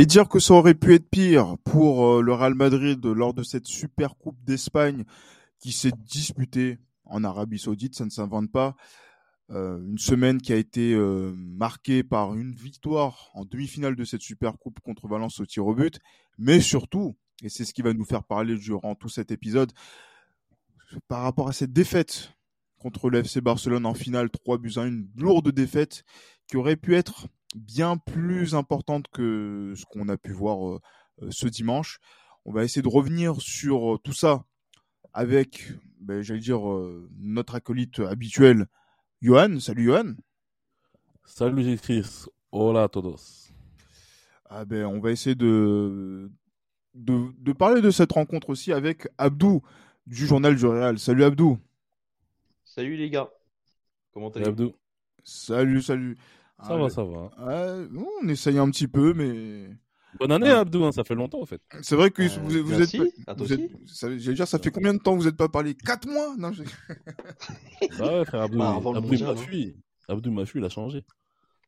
Et dire que ça aurait pu être pire pour euh, le Real Madrid lors de cette super coupe d'Espagne qui s'est disputée en Arabie Saoudite, ça ne s'invente pas. Euh, une semaine qui a été euh, marquée par une victoire en demi-finale de cette super coupe contre Valence au tir au but, mais surtout, et c'est ce qui va nous faire parler durant tout cet épisode, par rapport à cette défaite contre le FC Barcelone en finale, 3 buts à 1, une lourde défaite qui aurait pu être bien plus importante que ce qu'on a pu voir euh, euh, ce dimanche. On va essayer de revenir sur euh, tout ça avec, ben, j'allais dire, notre acolyte habituel, Johan. Salut Johan. Salut Chris. Hola a todos. Ah ben, on va essayer de, de, parler de cette rencontre aussi avec Abdou du journal du Real. Salut Abdou. Salut les gars. Comment allez-vous? Abdou. Salut, salut. Ça va, ça va. on essaye un petit peu, mais. Bonne année, Abdou, hein, ça fait longtemps en fait. C'est vrai que vous, vous merci, êtes. à Vous toi êtes j'allais dire, ça fait combien de temps que vous n'êtes pas parlé? 4 mois? Non, je- Bah ouais, frère, Abdou, Bah, Abdou m'a fui. Abdou m'a fui, il a changé.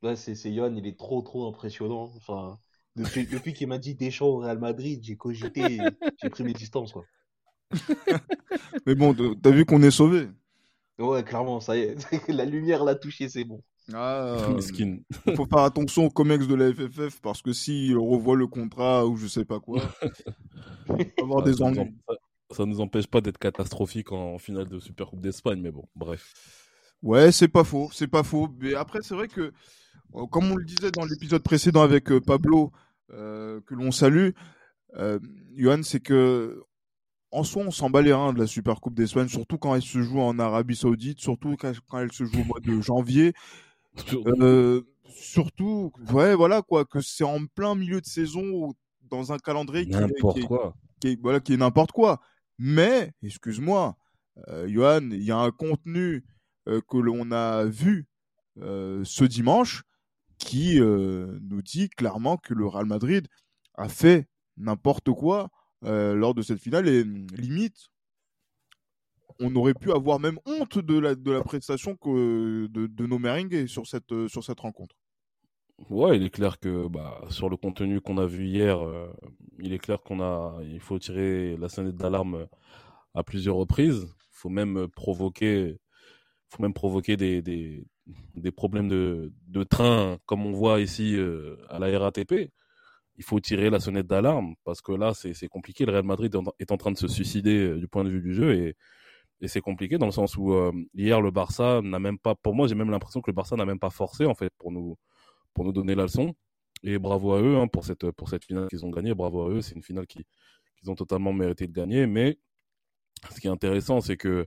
Là, c'est Johan, il est trop trop impressionnant. Enfin, depuis, depuis qu'il m'a dit Deschamps au Real Madrid, j'ai cogité, j'ai pris mes distances quoi. Mais bon, t'as vu qu'on est sauvé. Ouais, clairement, ça y est, la lumière l'a touché, c'est bon. Ah, Miskin. il faut faire attention au COMEX de la FFF parce que s'il revoit le contrat ou je sais pas quoi, avoir Ouais, des ennuis. en- ça- ça nous empêche pas d'être catastrophique en finale de Super Coupe d'Espagne, mais bon, bref. Ouais, c'est pas faux, c'est pas faux. Mais après, c'est vrai que, euh, comme on le disait dans l'épisode précédent avec euh, Pablo, euh, que l'on salue, euh, Johan, c'est que en soi, on s'en bat les reins de la Super Coupe d'Espagne, surtout quand elle se joue en Arabie Saoudite, surtout quand elle se joue au mois de janvier. Euh, surtout, ouais, voilà quoi, que c'est en plein milieu de saison dans un calendrier qui, est- N'importe qui est- quoi. qui est, voilà, qui est n'importe quoi. Mais, excuse-moi, euh, Johan, il y a un contenu euh, que l'on a vu ce dimanche qui nous dit clairement que le Real Madrid a fait n'importe quoi lors de cette finale et hum, limite, on aurait pu avoir même honte de la, de la prestation de, de nos merengues sur cette, euh, sur cette rencontre. Ouais, il est clair que bah, sur le contenu qu'on a vu hier, euh, il est clair qu'on a, il faut tirer la sonnette d'alarme à plusieurs reprises. Il faut même provoquer, faut même provoquer des, des, problèmes de, de train, comme on voit ici euh, à la RATP. Il faut tirer la sonnette d'alarme parce que là, c'est compliqué. Le Real Madrid est en- train de se suicider euh, du point de vue du jeu et, et c'est compliqué dans le sens où euh, hier le Barça n'a même pas, pour moi, j'ai même l'impression que le Barça n'a même pas forcé en fait pour nous pour nous donner la leçon. Et bravo à eux hein, pour cette pour cette finale qu'ils ont gagnée. Bravo à eux, c'est une finale qui qu'ils ont totalement mérité de gagner. Mais ce qui est intéressant, c'est que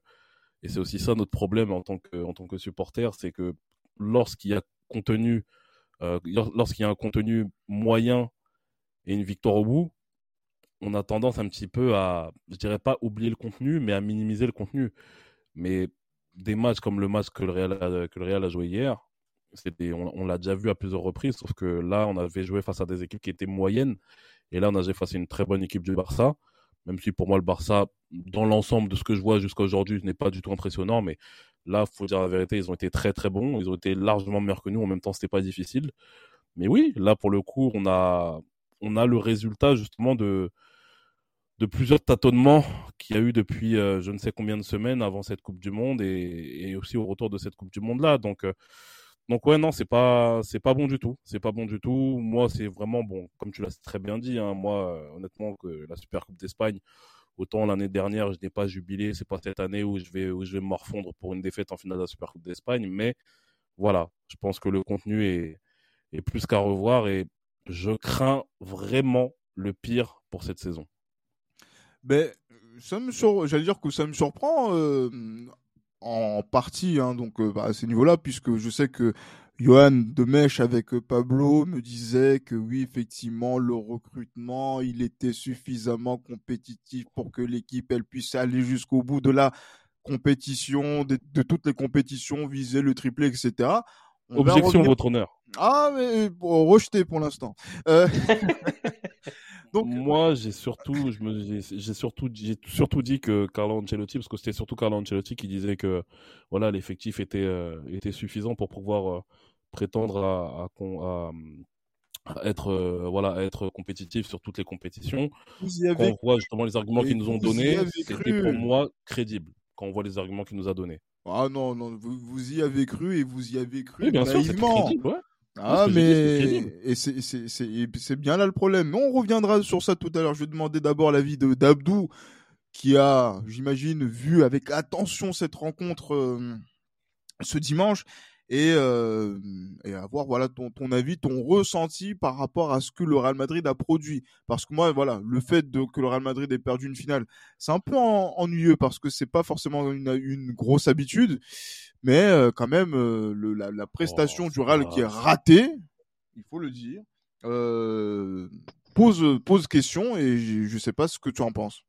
et c'est aussi ça notre problème en tant que en tant que supporter, c'est que lorsqu'il y a contenu euh, lorsqu'il y a un contenu moyen et une victoire au bout, on a tendance un petit peu à, je dirais pas oublier le contenu, mais à minimiser le contenu. Mais des matchs comme le match que le Real a, joué hier, on l'a déjà vu à plusieurs reprises, sauf que là, on avait joué face à des équipes qui étaient moyennes, et là, on a joué face à une très bonne équipe du Barça. Même si pour moi, le Barça, dans l'ensemble de ce que je vois jusqu'à aujourd'hui, n'est pas du tout impressionnant, mais là, faut dire la vérité, ils ont été très très bons, ils ont été largement meilleurs que nous. En même temps, c'était pas difficile. Mais oui, là, pour le coup, on a, on a le résultat justement de, de plusieurs tâtonnements qu'il y a eu depuis euh, je ne sais combien de semaines avant cette Coupe du Monde et, aussi au retour de cette Coupe du Monde là. Donc, euh, donc ouais, non, c'est pas, c'est pas bon du tout. C'est pas bon du tout. Moi, c'est vraiment bon, comme tu l'as très bien dit. Hein, moi, euh, honnêtement, que la Super Coupe d'Espagne, autant l'année dernière, je n'ai pas jubilé. C'est pas cette année où je vais, où je vais me morfondre pour une défaite en finale de la Super Coupe d'Espagne. Mais voilà, je pense que le contenu est, est plus qu'à revoir et je crains vraiment le pire pour cette saison. Ben, ça me sur... j'allais dire que ça me surprend euh, en partie, hein, donc euh, bah, à ce niveau-là, puisque je sais que Johan de Mèche avec Pablo me disait que oui, effectivement, le recrutement, il était suffisamment compétitif pour que l'équipe, elle puisse aller jusqu'au bout de la compétition, de, toutes les compétitions, viser le triplé, etc. Objection, votre honneur. Ah, mais bon, rejeté pour l'instant. Euh... Donc moi, j'ai surtout, je me, j'ai surtout, j'ai surtout dit que Carlo Ancelotti, parce que c'était surtout Carlo Ancelotti qui disait que voilà, l'effectif était euh, était suffisant pour pouvoir euh, prétendre à, à, à être euh, voilà être compétitif sur toutes les compétitions. Vous y avez... Quand on voit justement les arguments qu'ils nous ont donnés, c'était pour moi crédible quand on voit les arguments qu'il nous a donnés. Ah non non, vous, vous y avez cru et vous y avez cru oui, bien sûr, crédible, ouais. Ah, mais et c'est bien là le problème. Mais on reviendra sur ça tout à l'heure. Je vais demander d'abord l'avis de d'Abdou, qui a, j'imagine, vu avec attention cette rencontre euh, ce dimanche et, euh, et avoir voilà ton, ton avis, ton ressenti par rapport à ce que le Real Madrid a produit. Parce que moi, voilà, le fait de, que le Real Madrid ait perdu une finale, c'est un peu ennuyeux parce que c'est pas forcément une, une grosse habitude mais euh, quand même euh, le, la, la, prestation oh, du Real qui est ratée, il faut le dire, euh, pose pose question et je, je sais pas ce que tu en penses.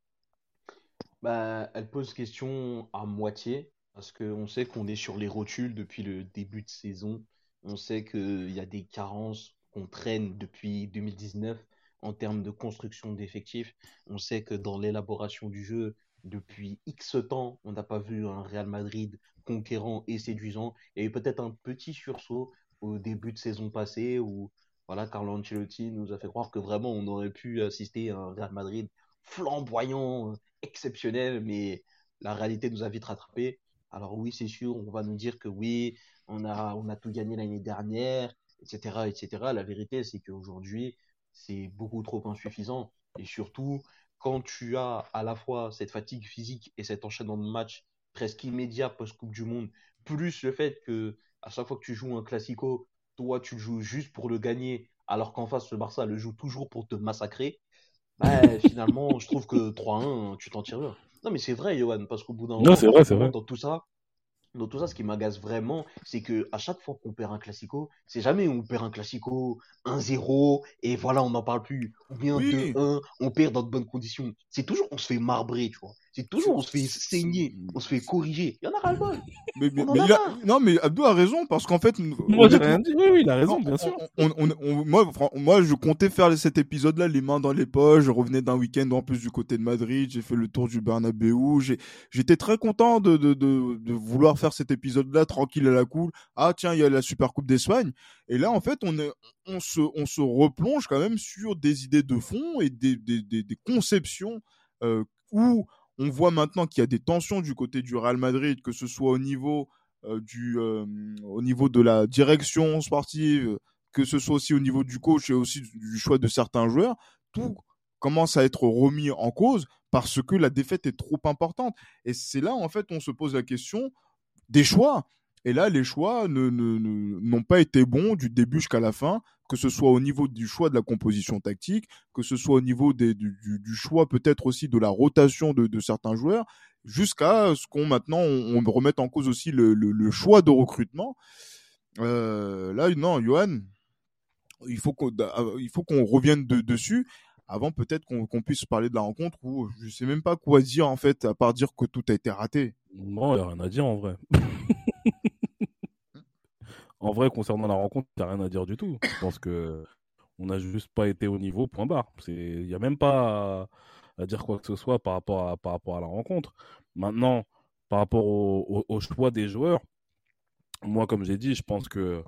Bah, elle pose question à moitié parce qu'on sait qu'on est sur les rotules depuis le début de saison. On sait qu'il y a des carences qu'on traîne depuis 2019 en termes de construction d'effectifs. On sait que dans l'élaboration du jeu, depuis X temps, on n'a pas vu un Real Madrid conquérant et séduisant. Il y a eu peut-être un petit sursaut au début de saison passée où voilà, Carlo Ancelotti nous a fait croire que vraiment on aurait pu assister à un Real Madrid flamboyant, exceptionnel, mais la réalité nous a vite rattrapé. Alors oui, c'est sûr, on va nous dire que oui, on a, on a tout gagné l'année dernière, etc., etc. La vérité, c'est qu'aujourd'hui, c'est beaucoup trop insuffisant. Et surtout, quand tu as à la fois cette fatigue physique et cet enchaînement de matchs presque immédiat post-Coupe du Monde, plus le fait que à chaque fois que tu joues un Classico, toi tu le joues juste pour le gagner, alors qu'en face le Barça le joue toujours pour te massacrer, bah, finalement je trouve que 3-1, tu t'en tires bien. Non mais c'est vrai Johan, parce qu'au bout d'un moment, dans tout ça, dans tout ça, ce qui m'agace vraiment, c'est que à chaque fois qu'on perd un classico, c'est jamais on perd un classico 1-0 et voilà, on n'en parle plus. Ou bien 2-1, on perd dans de bonnes conditions. C'est toujours on se fait marbrer, tu vois. C'est toujours on se fait saigner, on se fait corriger. Il y en a ras le bol. Mais, mais, non, mais Abdou a raison parce qu'en fait, moi j'ai rien dit. Oui, oui, il a raison, bien sûr. On, on, moi, moi, je comptais faire cet épisode-là, les mains dans les poches. Je revenais d'un week-end en plus du côté de Madrid. J'ai fait le tour du Bernabeu. J'étais très content de, de, de, de vouloir faire cet épisode-là tranquille à la cool. Ah tiens, il y a la Super Coupe d'Espagne. Et là, en fait, on, est, on, se, on se replonge quand même sur des idées de fond et des, des, des, conceptions euh, où on voit maintenant qu'il y a des tensions du côté du Real Madrid, que ce soit au niveau euh, euh, de la direction sportive, que ce soit aussi au niveau du coach et aussi du choix de certains joueurs. Tout commence à être remis en cause parce que la défaite est trop importante. Et c'est là, en fait, on se pose la question des choix. Et là, les choix n'ont pas été bons du début jusqu'à la fin, que ce soit au niveau du choix de la composition tactique, que ce soit au niveau du, choix peut-être aussi de la rotation de, certains joueurs, jusqu'à ce qu'on maintenant on, remette en cause aussi le, choix de recrutement. Euh, là, non, Johan, il faut qu'on qu'on revienne de, dessus avant peut-être qu'on puisse parler de la rencontre où je sais même pas quoi dire en fait à part dire que tout a été raté. Non, il n'y a rien à dire en vrai. en vrai, concernant la rencontre, a rien à dire du tout. Je pense que on n'a juste pas été au niveau, point barre. Il n'y a même pas à, dire quoi que ce soit par rapport à, la rencontre. Maintenant, par rapport au, au, choix des joueurs, moi, comme j'ai dit, je pense que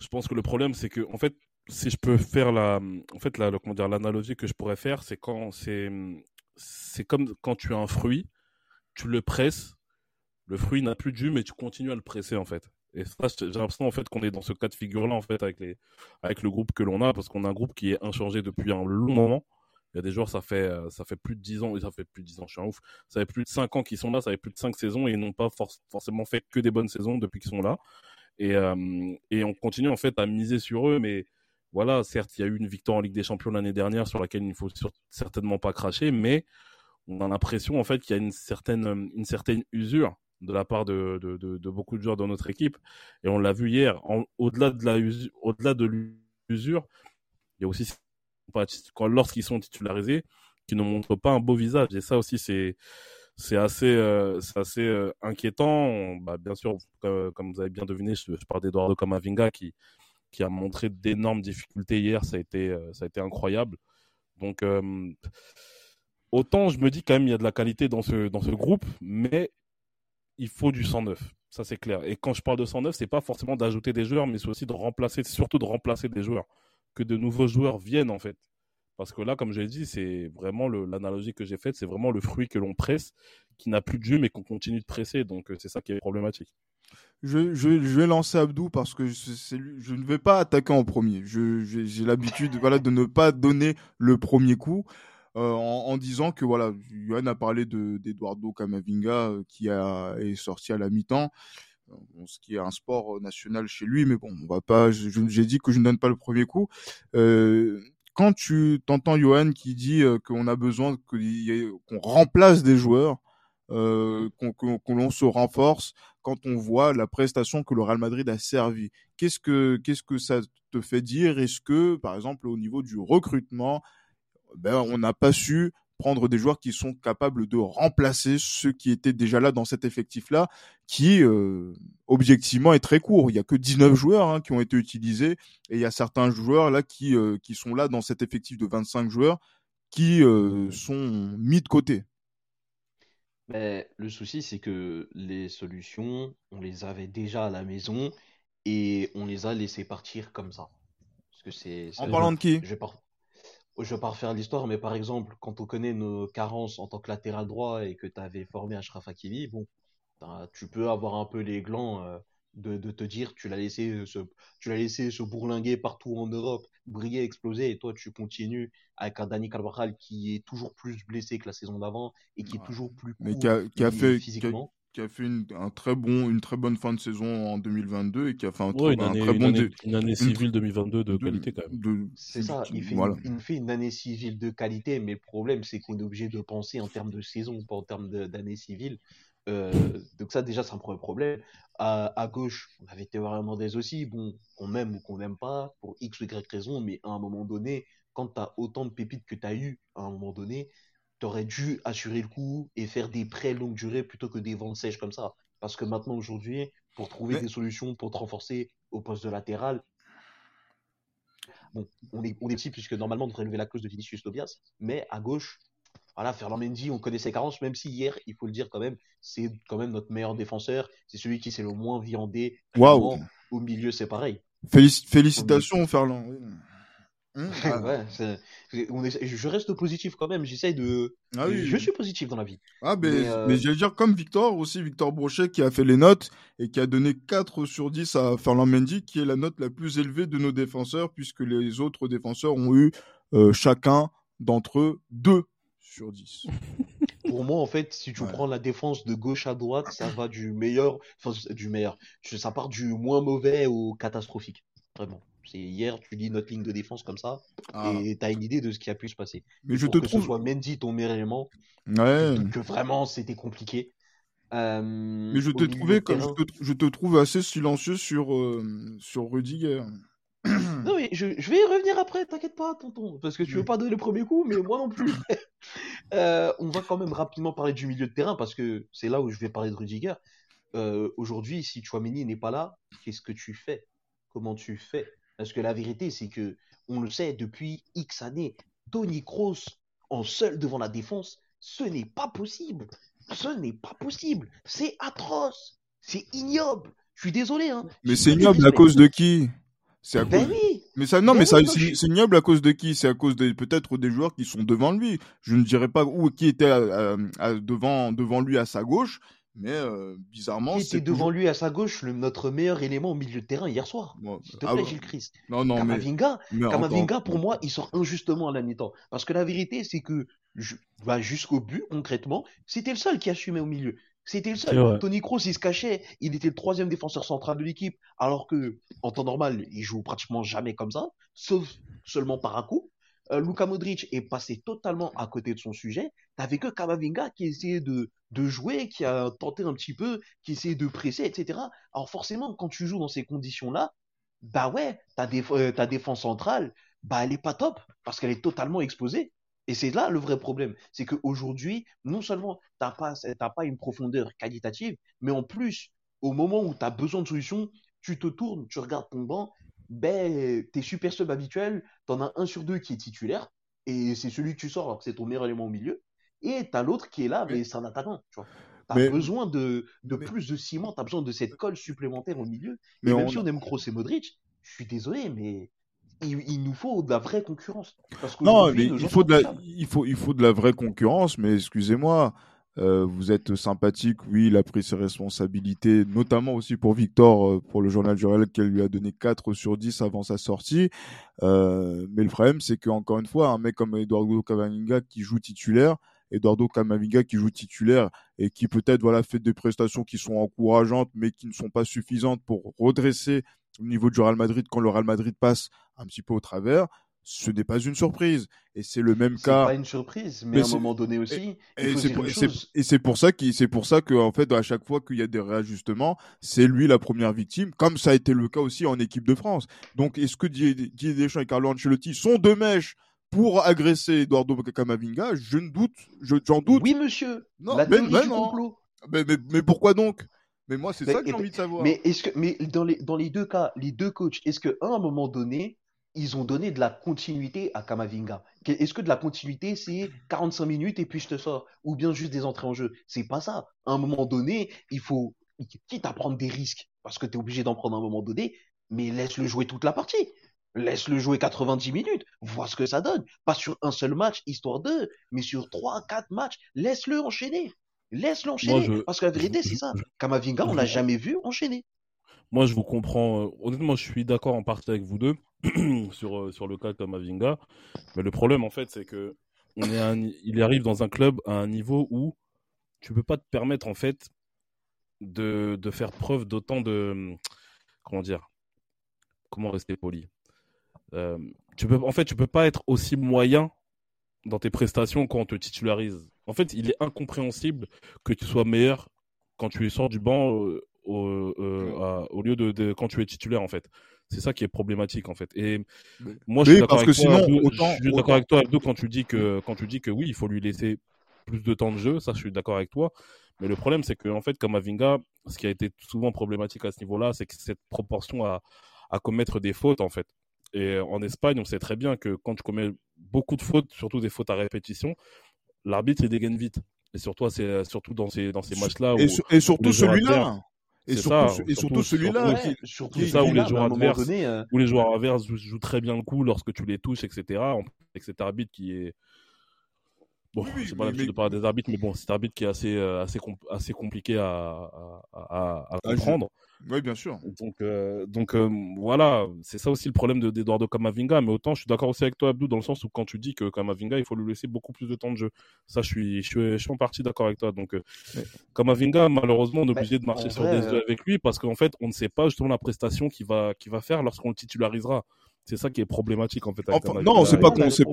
je pense que le problème, c'est que en fait, si je peux faire la, en fait, la, comment dire, l'analogie que je pourrais faire, c'est quand c'est, c'est comme quand tu as un fruit, tu le presses, le fruit n'a plus de jus, mais tu continues à le presser en fait. Et ça, j'ai l'impression en fait qu'on est dans ce cas de figure-là en fait avec les, avec le groupe que l'on a, parce qu'on a un groupe qui est inchangé depuis un long moment. Il y a des joueurs, ça fait, ça fait plus de 10 ans, ça fait plus de 10 ans, je suis un ouf. Ça fait plus de 5 ans qu'ils sont là, ça fait plus de 5 saisons et ils n'ont pas forcément fait que des bonnes saisons depuis qu'ils sont là. Et, euh, et on continue en fait à miser sur eux, mais voilà, certes, il y a eu une victoire en Ligue des Champions l'année dernière sur laquelle il ne faut certainement pas cracher, mais on a l'impression en fait qu'il y a une certaine, une certaine usure de la part de, beaucoup de joueurs de notre équipe. Et on l'a vu hier, au-delà de la de l'usure, il y a aussi lorsqu'ils sont titularisés, qui ne montrent pas un beau visage. Et ça aussi, c'est assez, euh, assez euh, inquiétant. Bah, bien sûr, comme, vous avez bien deviné, je, je parle d'Eduardo Camavinga qui, qui a montré d'énormes difficultés hier. Ça a été, euh, ça a été incroyable. Donc, autant je me dis quand même, il y a de la qualité dans ce, dans ce groupe, mais il faut du 109. Ça, c'est clair. Et quand je parle de 109, c'est pas forcément d'ajouter des joueurs, mais c'est aussi de remplacer, surtout de remplacer des joueurs. Que de nouveaux joueurs viennent, en fait. Parce que là, comme je l'ai dit, c'est vraiment l'analogie que j'ai faite, c'est vraiment le fruit que l'on presse, qui n'a plus de jus, mais qu'on continue de presser. Donc, euh, c'est ça qui est problématique. Je, vais lancer Abdou parce que je, je ne vais pas attaquer en premier. J'ai l'habitude voilà, de ne pas donner le premier coup. Euh, en, disant que voilà, Johan a parlé d'Eduardo Camavinga euh, qui a, est sorti à la mi-temps, ce qui est un sport national chez lui, mais bon, on va pas. J'ai dit que je ne donne pas le premier coup. Euh, quand tu t'entends Johan qui dit euh, qu'on a besoin qu'on remplace des joueurs, euh, qu'on l'on se renforce, quand on voit la prestation que le Real Madrid a servi, qu'est-ce que qu'est-ce que ça te fait dire? Est-ce que, par exemple, au niveau du recrutement, ben, on n'a pas su prendre des joueurs qui sont capables de remplacer ceux qui étaient déjà là dans cet effectif-là, qui euh, objectivement est très court. Il y a que 19 joueurs hein, qui ont été utilisés et il y a certains joueurs là qui euh, qui sont là dans cet effectif de 25 joueurs qui euh, sont mis de côté. Mais le souci, c'est que les solutions, on les avait déjà à la maison et on les a laissés partir comme ça. Parce que c'est. En parlant de qui? Je je vais pas refaire l'histoire, mais par exemple, quand on connaît nos carences en tant que latéral droit et que tu avais formé Ashraf Hakimi, bon, tu peux avoir un peu les glands euh, de, de, te dire tu l'as laissé se, tu l'as laissé se bourlinguer partout en Europe, briller, exploser, et toi tu continues avec un Dani Carvajal qui est toujours plus blessé que la saison d'avant et qui est toujours plus mais qui a, qui a fait physiquement qui a fait une, un très bon, une très bonne fin de saison en 2022 et qui a fait un, très, bon. Une année, civile 2022 de, qualité quand même. C'est ça, il fait, une, fait, une, année civile de qualité, mais le problème c'est qu'on est obligé de penser en termes de saison, pas en termes d'année civile. Euh, donc ça déjà c'est un premier problème. À, à gauche, on avait Théo Hernandez aussi, bon, qu'on aime ou qu'on n'aime pas, pour X ou Y raison, mais à un moment donné, quand tu as autant de pépites que tu as eu, à un moment donné, aurait dû assurer le coup et faire des prêts longue durée plutôt que des ventes sèches comme ça. Parce que maintenant, aujourd'hui, pour trouver des solutions pour te renforcer au poste de latéral, bon, on est, on est petit puisque normalement on devrait lever la clause de Vinicius Tobias, mais à gauche, voilà, Ferland Mendy, on connaît ses carences, même si hier, il faut le dire quand même, c'est quand même notre meilleur défenseur, c'est celui qui s'est le moins viandé. Au milieu, c'est pareil. félicitations, Ferland. Mmh, ouais, je reste positif quand même. J'essaye de. Ah je suis positif dans la vie. Ah, mais, mais, euh, je vais dire comme Victor aussi, Victor Brochet qui a fait les notes et qui a donné 4 sur 10 à Ferland Mendy, qui est la note la plus élevée de nos défenseurs, puisque les autres défenseurs ont eu euh, chacun d'entre eux 2 sur 10. Pour moi, en fait, si tu prends la défense de gauche à droite, ça va du meilleur, enfin, du meilleur. Ça part du moins mauvais au catastrophique. Vraiment. C'est hier, tu lis notre ligne de défense comme ça, ah. et tu as une idée de ce qui a pu se passer. Mais je te que trouve. ce soit Mendy ton meilleur élément, ouais. que vraiment c'était compliqué. Euh, mais je t'ai trouvé comme je, te, trouve assez silencieux sur euh, sur Rudiger. non mais je, je, vais y revenir après, t'inquiète pas, tonton, parce que tu veux pas donner le premier coup, mais moi non plus. euh, on va quand même rapidement parler du milieu de terrain parce que c'est là où je vais parler de Rudiger. Aujourd'hui, si Chouameni n'est pas là, qu'est-ce que tu fais? Comment tu fais? Parce que la vérité, c'est que on le sait depuis X années, Tony Kroos en seul devant la défense, ce n'est pas possible. Ce n'est pas possible. C'est atroce. C'est ignoble. Je suis désolé. Hein. Mais c'est ignoble à cause de qui? c'est à ben cause... Mais ça, non, ben mais ça, c'est ignoble à cause de qui? C'est à cause des peut-être des joueurs qui sont devant lui. Je ne dirais pas où qui était devant devant lui à sa gauche, mais euh, bizarrement, c'est devant lui à sa gauche le, notre meilleur élément au milieu de terrain hier soir. S'il te ah plaît, Gilles Christ. Non, non, Kamavinga, mais, Kamavinga pour moi, il sort injustement à la mi-temps. Parce que la vérité, c'est que bah, jusqu'au but, concrètement, c'était le seul qui assumait au milieu. C'était le seul. Tony Kroos, il se cachait. Il était le troisième défenseur central de l'équipe. Alors que, en temps normal, il joue pratiquement jamais comme ça. Sauf seulement par un coup. Euh, Luka Modric est passé totalement à côté de son sujet, t'avais que Kamavinga qui essayait de, jouer, qui a tenté un petit peu, qui essayait de presser, etc. Alors forcément, quand tu joues dans ces conditions-là, bah ouais, ta, euh, ta défense centrale, bah elle est pas top parce qu'elle est totalement exposée. Et c'est là le vrai problème, c'est qu'aujourd'hui, non seulement t'as pas, pas une profondeur qualitative, mais en plus, au moment où tu as besoin de solutions, tu te tournes, tu regardes ton banc, ben, tes super subs habituels, t'en as un sur deux qui est titulaire, et c'est celui que tu sors alors que c'est ton meilleur élément au milieu, et t'as l'autre qui est là, mais, c'est un attaquant, tu vois. T'as besoin de, de plus de ciment, t'as besoin de cette colle supplémentaire au milieu. Mais et même si on aime Kroos et Modric, je suis désolé, mais il, nous faut de la vraie concurrence. non, mais il faut, de la, il, faut, il faut de la vraie concurrence, mais excusez-moi, euh, vous êtes sympathique, oui, il a pris ses responsabilités, notamment aussi pour Victor, euh, pour le journal Jurel, qu'elle lui a donné 4 sur 10 avant sa sortie. Euh, mais le problème, c'est qu'encore une fois, un mec comme Eduardo Camavinga qui joue titulaire, Eduardo Camavinga qui joue titulaire et qui peut-être voilà fait des prestations qui sont encourageantes, mais qui ne sont pas suffisantes pour redresser au niveau du Real Madrid quand le Real Madrid passe un petit peu au travers ce n'est pas une surprise. Et c'est le même cas. C'est pas une surprise, mais, à un moment donné aussi. Et, c'est pour, ça qu'il, c'est pour ça que, en fait, à chaque fois qu'il y a des réajustements, c'est lui la première victime, comme ça a été le cas aussi en équipe de France. Donc, est-ce que Didier Deschamps et Carlo Ancelotti sont de mèche pour agresser Eduardo Camavinga? Je ne doute, j'en doute. Oui, monsieur. Non, la mais, mais, complot. Mais, mais, pourquoi donc? Mais moi, c'est ça que j'ai envie de savoir. Mais, est-ce que, mais dans, les, dans les deux cas, les deux coachs, est-ce qu'à un moment donné, ils ont donné de la continuité à Kamavinga. Est-ce que de la continuité, c'est 45 minutes et puis je te sors? Ou bien juste des entrées en jeu? C'est pas ça. À un moment donné, il faut, quitte à prendre des risques, parce que tu es obligé d'en prendre à un moment donné, mais laisse-le jouer toute la partie. Laisse-le jouer 90 minutes, vois ce que ça donne. Pas sur un seul match, histoire d'eux, mais sur 3, 4 matchs, laisse-le enchaîner. Laisse-le enchaîner. Parce que la vérité, c'est ça. Kamavinga, on l'a jamais vu enchaîner. Moi, je vous comprends. Euh, honnêtement, je suis d'accord en partie avec vous deux sur, euh, sur le cas comme Avinga. Mais le problème, en fait, c'est que on est il arrive dans un club à un niveau où tu peux pas te permettre, en fait, de, de faire preuve d'autant de. Comment dire Comment rester poli euh, tu peux, En fait, tu peux pas être aussi moyen dans tes prestations quand on te titularise. En fait, il est incompréhensible que tu sois meilleur quand tu sors du banc au, euh, au lieu de, quand tu es titulaire en fait. C'est ça qui est problématique en fait. Et moi, je suis d'accord avec, d'accord avec toi, quand tu dis que quand tu dis que oui, il faut lui laisser plus de temps de jeu. Ça, je suis d'accord avec toi. Mais le problème, c'est que en fait, comme Avinga, ce qui a été souvent problématique à ce niveau-là, c'est que cette proportion à, à commettre des fautes en fait. Et en Espagne, on sait très bien que quand tu commets beaucoup de fautes, surtout des fautes à répétition, l'arbitre il dégaine vite. Et surtout, c'est surtout dans ces dans ces matchs-là. Et, et, surtout celui-là. Et surtout, et surtout, celui-là. c'est ça où les joueurs adverses, euh, où les joueurs adverses jouent, très bien le coup lorsque tu les touches, etc. Avec cet arbitre qui est. Bon, c'est pas l'habitude de parler des arbitres, mais bon, c'est un arbitre qui est assez, euh, assez, assez compliqué à, à, à, à comprendre. Oui, bien sûr. Donc, euh, donc euh, voilà, c'est ça aussi le problème d'Eduardo Camavinga. Mais autant, je suis d'accord aussi avec toi, Abdou, dans le sens où quand tu dis que Camavinga, il faut lui laisser beaucoup plus de temps de jeu. Ça, je suis, je suis, je suis en partie d'accord avec toi. Donc, euh, Camavinga, malheureusement, on est obligé de marcher sur des œufs avec lui parce qu'en fait, on ne sait pas justement la prestation qu'il va, qu'il va faire lorsqu'on le titularisera. C'est ça qui est problématique en fait. non, c'est pas qu'on sait.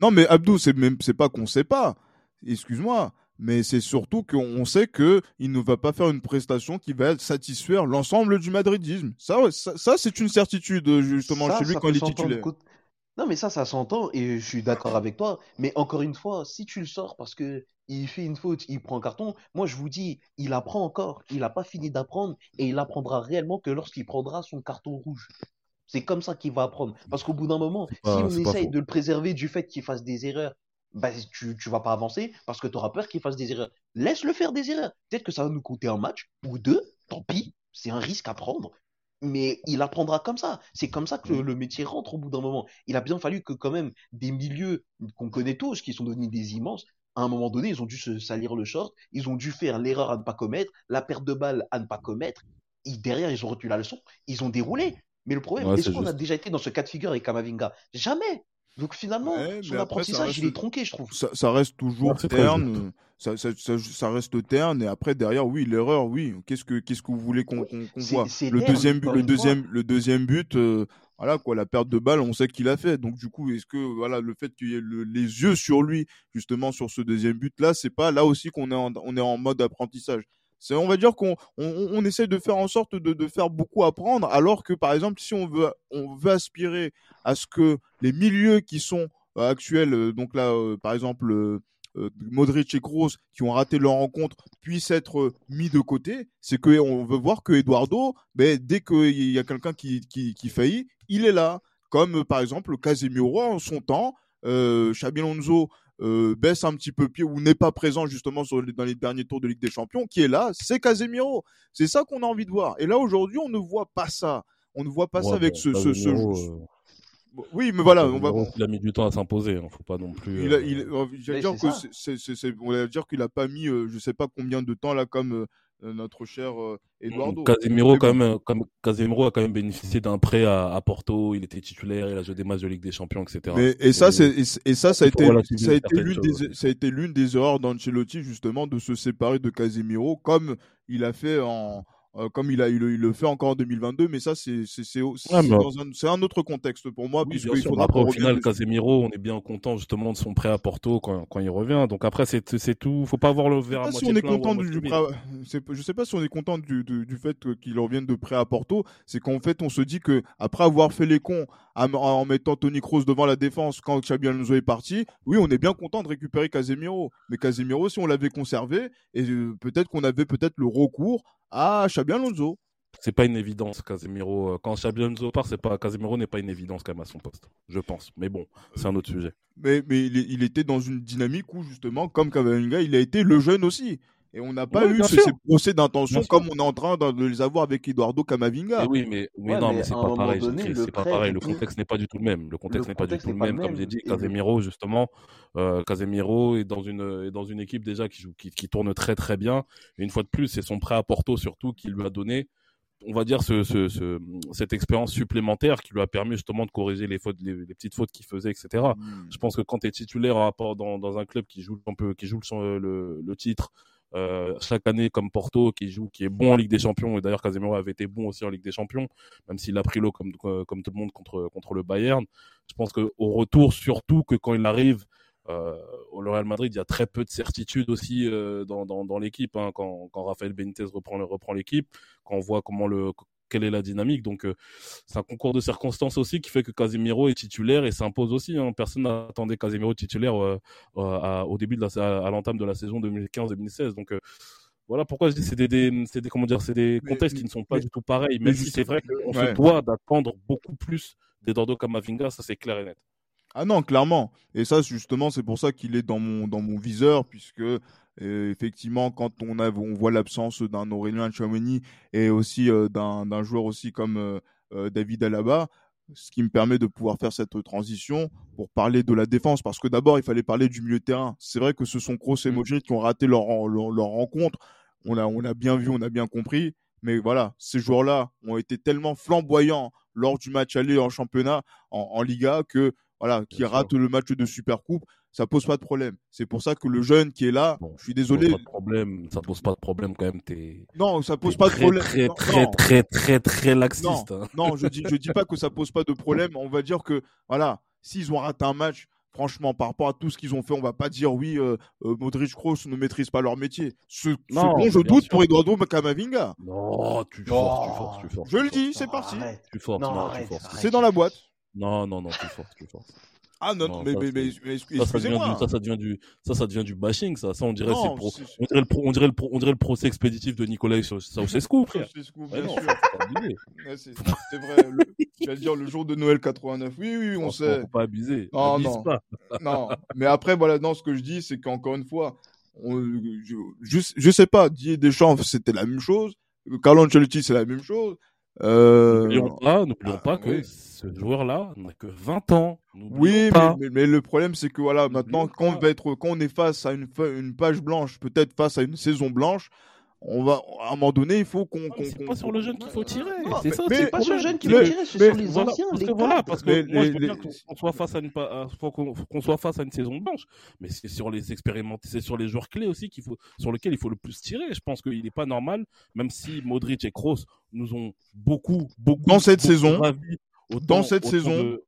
Non, mais Abdou, c'est même, c'est pas qu'on sait pas. Excuse-moi mais c'est surtout qu'on sait que il ne va pas faire une prestation qui va satisfaire l'ensemble du madridisme. Ça, ça, c'est une certitude justement chez lui quand il est titulaire. Non, mais ça, ça s'entend et je suis d'accord avec toi. Mais encore une fois, si tu le sors parce que il fait une faute, il prend un carton, moi je vous dis, il apprend encore. Il n'a pas fini d'apprendre et il apprendra réellement que lorsqu'il prendra son carton rouge. C'est comme ça qu'il va apprendre. Parce qu'au bout d'un moment, si on essaye de le préserver du fait qu'il fasse des erreurs bah, tu, tu vas pas avancer parce que tu auras peur qu'il fasse des erreurs. Laisse-le faire des erreurs. Peut-être que ça va nous coûter un match ou deux, tant pis, c'est un risque à prendre. Mais il apprendra comme ça. C'est comme ça que le, métier rentre au bout d'un moment. Il a bien fallu que quand même des milieux qu'on connaît tous, qui sont devenus des immenses, à un moment donné, ils ont dû se salir le short, ils ont dû faire l'erreur à ne pas commettre, la perte de balle à ne pas commettre. Et derrière, ils ont retenu la leçon, ils ont déroulé. Mais le problème, est-ce qu'on a déjà été dans ce cas de figure avec Kamavinga? Jamais. Donc finalement, son apprentissage, il est tronqué, je trouve. Ça, reste toujours terne. ça, ça, ça, reste terne. Et après, derrière, oui, l'erreur, oui. Qu'est-ce que, qu'est-ce que vous voulez qu'on voit? Le deuxième, but, le deuxième, le deuxième but, euh, voilà quoi, la perte de balle, on sait qu'il a fait. Donc du coup, est-ce que voilà, le fait qu'il y ait les yeux sur lui, justement sur ce deuxième but-là, c'est pas là aussi qu'on est en, on est en mode apprentissage? C'est, on va dire qu'on on, essaie de faire en sorte de, de, faire beaucoup apprendre, alors que par exemple, si on veut, on veut aspirer à ce que les milieux qui sont euh, actuels, euh, donc là, par exemple euh, Modric et Kroos qui ont raté leur rencontre puissent être euh, mis de côté, c'est que on veut voir que Eduardo, ben, dès qu'il y a quelqu'un qui, qui, qui, faillit, il est là. Comme euh, par exemple Casemiro en son temps, euh, Xabi baisse un petit peu pied ou n'est pas présent justement sur dans les derniers tours de Ligue des Champions, qui est là, c'est Casemiro. C'est ça qu'on a envie de voir. Et là aujourd'hui, on ne voit pas ça. On ne voit pas ça avec ce, ce, ce, oui, mais voilà, on va. Il a mis du temps à s'imposer, hein, faut pas non plus. Il a, il, dire que c'est, on va dire qu'il a pas mis, euh, je sais pas combien de temps là, comme euh, notre cher euh, Eduardo. Casemiro, quand même, comme Casemiro a quand même bénéficié d'un prêt à, Porto, il était titulaire, il a joué des matchs de Ligue des Champions, etc. Mais, et, ça, c'est, et, ça, ça a été, ça a été l'une des, ça a été l'une des erreurs d'Ancelotti justement de se séparer de Casemiro, comme il a fait en euh, comme il, a, il, le fait encore en 2022, mais ça, c'est c'est un, un, autre contexte pour moi. Oui, il faudra après, au final, Casemiro, on est bien content justement de son prêt à Porto quand, quand il revient. Donc après, c'est tout. faut pas avoir le verre à moitié si on est content du, du Je sais pas si on est content du, du, du fait qu'il revienne de prêt à Porto. C'est qu'en fait, on se dit que après avoir fait les cons en mettant Tony Kroos devant la défense quand Xabi Alonso est parti, oui, on est bien content de récupérer Casemiro. Mais Casemiro, si on l'avait conservé, et euh, peut-être qu'on avait peut-être le recours à Xabi Alonso. C'est pas une évidence, Casemiro. Euh, quand Xabi Alonso part, c'est pas Casemiro n'est pas une évidence quand même à son poste, je pense. Mais bon, c'est un autre sujet. Mais, mais il, était dans une dynamique où justement, comme Cavalinga, il a été le jeune aussi. Et on n'a pas eu ces procès d'intention comme on est en train de les avoir avec Eduardo Camavinga. oui, mais, non, mais c'est pas pareil. C'est pas pareil. Le contexte n'est pas du tout le même. Le contexte n'est pas du tout le même. Comme j'ai dit, Casemiro, justement, euh, Casemiro est dans une, dans une équipe déjà qui, joue, qui, qui tourne très très bien. Et une fois de plus, c'est son prêt à Porto surtout qui lui a donné on va dire ce, ce, ce, cette expérience supplémentaire qui lui a permis justement de corriger les fautes, les, petites fautes qu'il faisait, etc. Hmm. Je pense que quand tu es titulaire dans, dans un club qui joue un peu, qui joue le, le, le titre, euh, chaque année comme Porto qui joue, qui est bon en Ligue des Champions et d'ailleurs Casemiro avait été bon aussi en Ligue des Champions, même s'il a pris l'eau comme comme tout le monde contre contre le Bayern. Je pense que au retour surtout que quand il arrive euh, au Real Madrid, il y a très peu de certitude aussi euh, dans, dans, dans l'équipe. Hein, quand, quand Rafael Benitez reprend, reprend l'équipe, quand on voit comment le quelle est la dynamique. Donc, euh, c'est un concours de circonstances aussi qui fait que Casemiro est titulaire et s'impose aussi. Hein. Personne n'attendait Casemiro titulaire euh, euh, au début de la, à l'entame de la saison 2015-2016. Donc, voilà pourquoi je dis c'est des, des c'est des comment dire c'est des contextes qui ne sont pas du tout pareils même si c'est vrai qu'on se doit d'attendre beaucoup plus des Dordo Kamavinga ça c'est clair et net ah non clairement et ça justement c'est pour ça qu'il est dans mon dans mon viseur puisque effectivement, quand on, a, on voit l'absence d'un Aurélien Chouameni et aussi euh, d'un joueur aussi comme euh, euh, David Alaba, ce qui me permet de pouvoir faire cette transition pour parler de la défense. Parce que d'abord, il fallait parler du milieu de terrain. C'est vrai que ce sont Kroos et mm. Modric qui ont raté leur, leur, rencontre. On a, on a bien vu, on a bien compris. Mais voilà, ces joueurs-là ont été tellement flamboyants lors du match aller en championnat, en, en Liga, que voilà, qui rate le match de Supercoupe ça pose pas de problème. C'est pour ça que le jeune qui est là, je suis désolé. Ça pose pas de problème, ça pose pas de problème quand même. Es... Non, ça pose pas de problème. Très, très, très, très, très, laxiste. Non, hein. non, je dis, je dis pas que ça pose pas de problème. On va dire que, voilà, s'ils ont raté un match, franchement, par rapport à tout ce qu'ils ont fait, on va pas dire oui, euh, euh Modric Kroos ne maîtrise pas leur métier. Ce, non, dont je doute pour Eduardo Camavinga. Non, tu forces, tu forces, tu forces. Je le dis, c'est parti. Tu forces, non, tu forces. C'est dans la boîte. Non, non, non, tu forces, tu forces. Ah non, non mais, mais, mais, mais, excusez-moi. Ça, ça, devient du, ça, ça devient du bashing, ça. Ça, on dirait, c'est pro, on dirait le pro, on dirait le pro, on dirait le procès expéditif de Nicolas Ceausescu, frère. Ceausescu, bien sûr. c'est vrai. Le, j'allais dire le jour de Noël 89. Oui, oui, on sait. Faut pas abuser. Non, non. Pas. non. Mais après, voilà, non, ce que je dis, c'est qu'encore une fois, on, je, je, je sais pas, Didier Deschamps, c'était la même chose. Carlo Ancelotti, c'est la même chose. Euh... N'oublions pas, n'oublions ah, pas que ce joueur-là n'a que 20 ans. Oui, mais, mais, le problème, c'est que voilà, maintenant, quand on, va être, quand on est face à une, une page blanche, peut-être face à une saison blanche, on va à un moment donné, il faut qu'on. c'est pas sur le jeune qu'il faut tirer. C'est ça, c'est pas sur le jeune qu'il faut tirer, c'est sur les anciens, les Voilà, parce que moi, je veux bien qu'on soit face à une qu'on soit face à une saison blanche, mais c'est sur les expérimentés, c'est sur les joueurs clés aussi qu'il faut, sur lesquels il faut le plus tirer. Je pense qu'il n'est pas normal, même si Modric et Kroos nous ont beaucoup, beaucoup dans cette saison, dans cette saison,